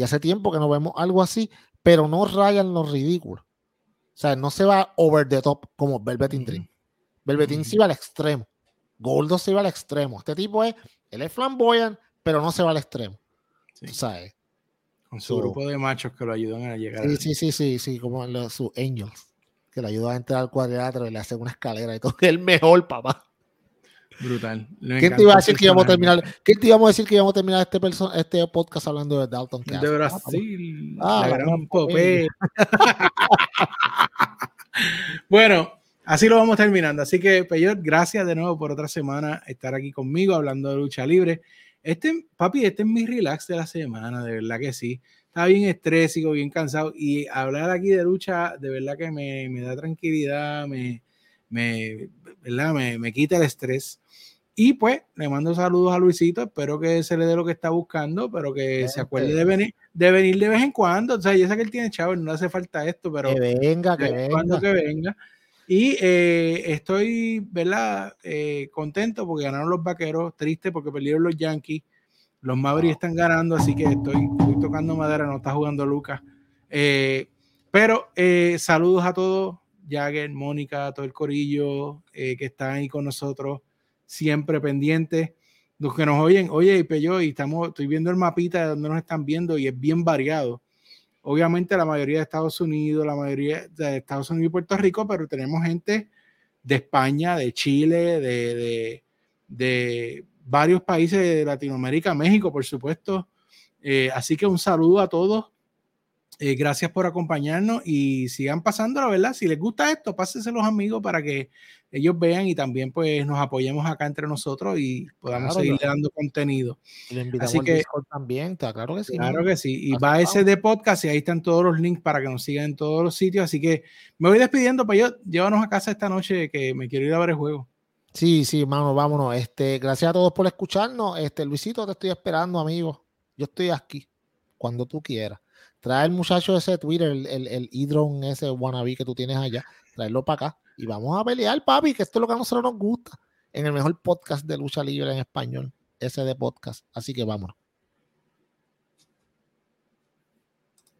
y hace tiempo que no vemos algo así, pero no raya en lo ridículo. O sea, no se va over the top como Velveteen Dream. Velveteen se va al extremo. Goldo se va al extremo. Este tipo es, él es flamboyant, pero no se va al extremo. ¿Sabes? Con su grupo de machos que lo ayudan a llegar. Sí, sí, sí, sí, sí, como los, sus angels, que le ayudan a entrar al cuadrilátero y le hacen una escalera y todo. Es el mejor, papá. Brutal. ¿Quién te iba a decir que íbamos a terminar? ¿Quién te íbamos a decir que íbamos a terminar este, este podcast hablando de Dalton? De Brasil. Ah, la gran popé. bueno, así lo vamos terminando. Así que, Peyot, gracias de nuevo por otra semana estar aquí conmigo hablando de lucha libre. Este, papi, este es mi relax de la semana, de verdad que sí. Estaba bien estrésico, bien cansado. Y hablar aquí de lucha, de verdad que me, me da tranquilidad, me, me, ¿verdad? Me, me, quita el estrés. Y pues le mando saludos a Luisito, espero que se le dé lo que está buscando, pero que se acuerde de venir, de venir de vez en cuando. O sea, ya sé que él tiene chavo, no le hace falta esto, pero que venga, que venga. Cuando que venga. Y eh, estoy, ¿verdad? Eh, contento porque ganaron los vaqueros, triste porque perdieron los Yankees. Los Mavericks están ganando, así que estoy, tocando madera, no está jugando Lucas. Eh, pero saludos a todos, Jagger, Mónica, todo el corillo que están ahí con nosotros, siempre pendientes. Los que nos oyen, oye, y yo, y estamos, estoy viendo el mapita de donde nos están viendo y es bien variado obviamente la mayoría de Estados Unidos, la mayoría de Estados Unidos y Puerto Rico, pero tenemos gente de España, de Chile, de, de, varios países de Latinoamérica, México, por supuesto. Eh, así que un saludo a todos. Eh, gracias por acompañarnos y sigan pasando, la verdad. Si les gusta esto, pásense los amigos para que ellos vean y también pues nos apoyemos acá entre nosotros y podamos seguir dando contenido. Así que también, claro que sí. Claro que sí. Y va ese de podcast y ahí están todos los links para que nos sigan en todos los sitios. Así que me voy despidiendo, pues yo llévanos a casa esta noche que me quiero ir a ver el juego. Sí, sí, mano, vámonos. Este, gracias a todos por escucharnos. Este, Luisito, te estoy esperando, amigo. Yo estoy aquí cuando tú quieras. Trae el muchacho ese Twitter, el, el, el ese wannabe que tú tienes allá, traerlo para acá y vamos a pelear, papi, que esto es lo que a nosotros nos gusta en el mejor podcast de lucha libre en español, ese de podcast. Así que vámonos.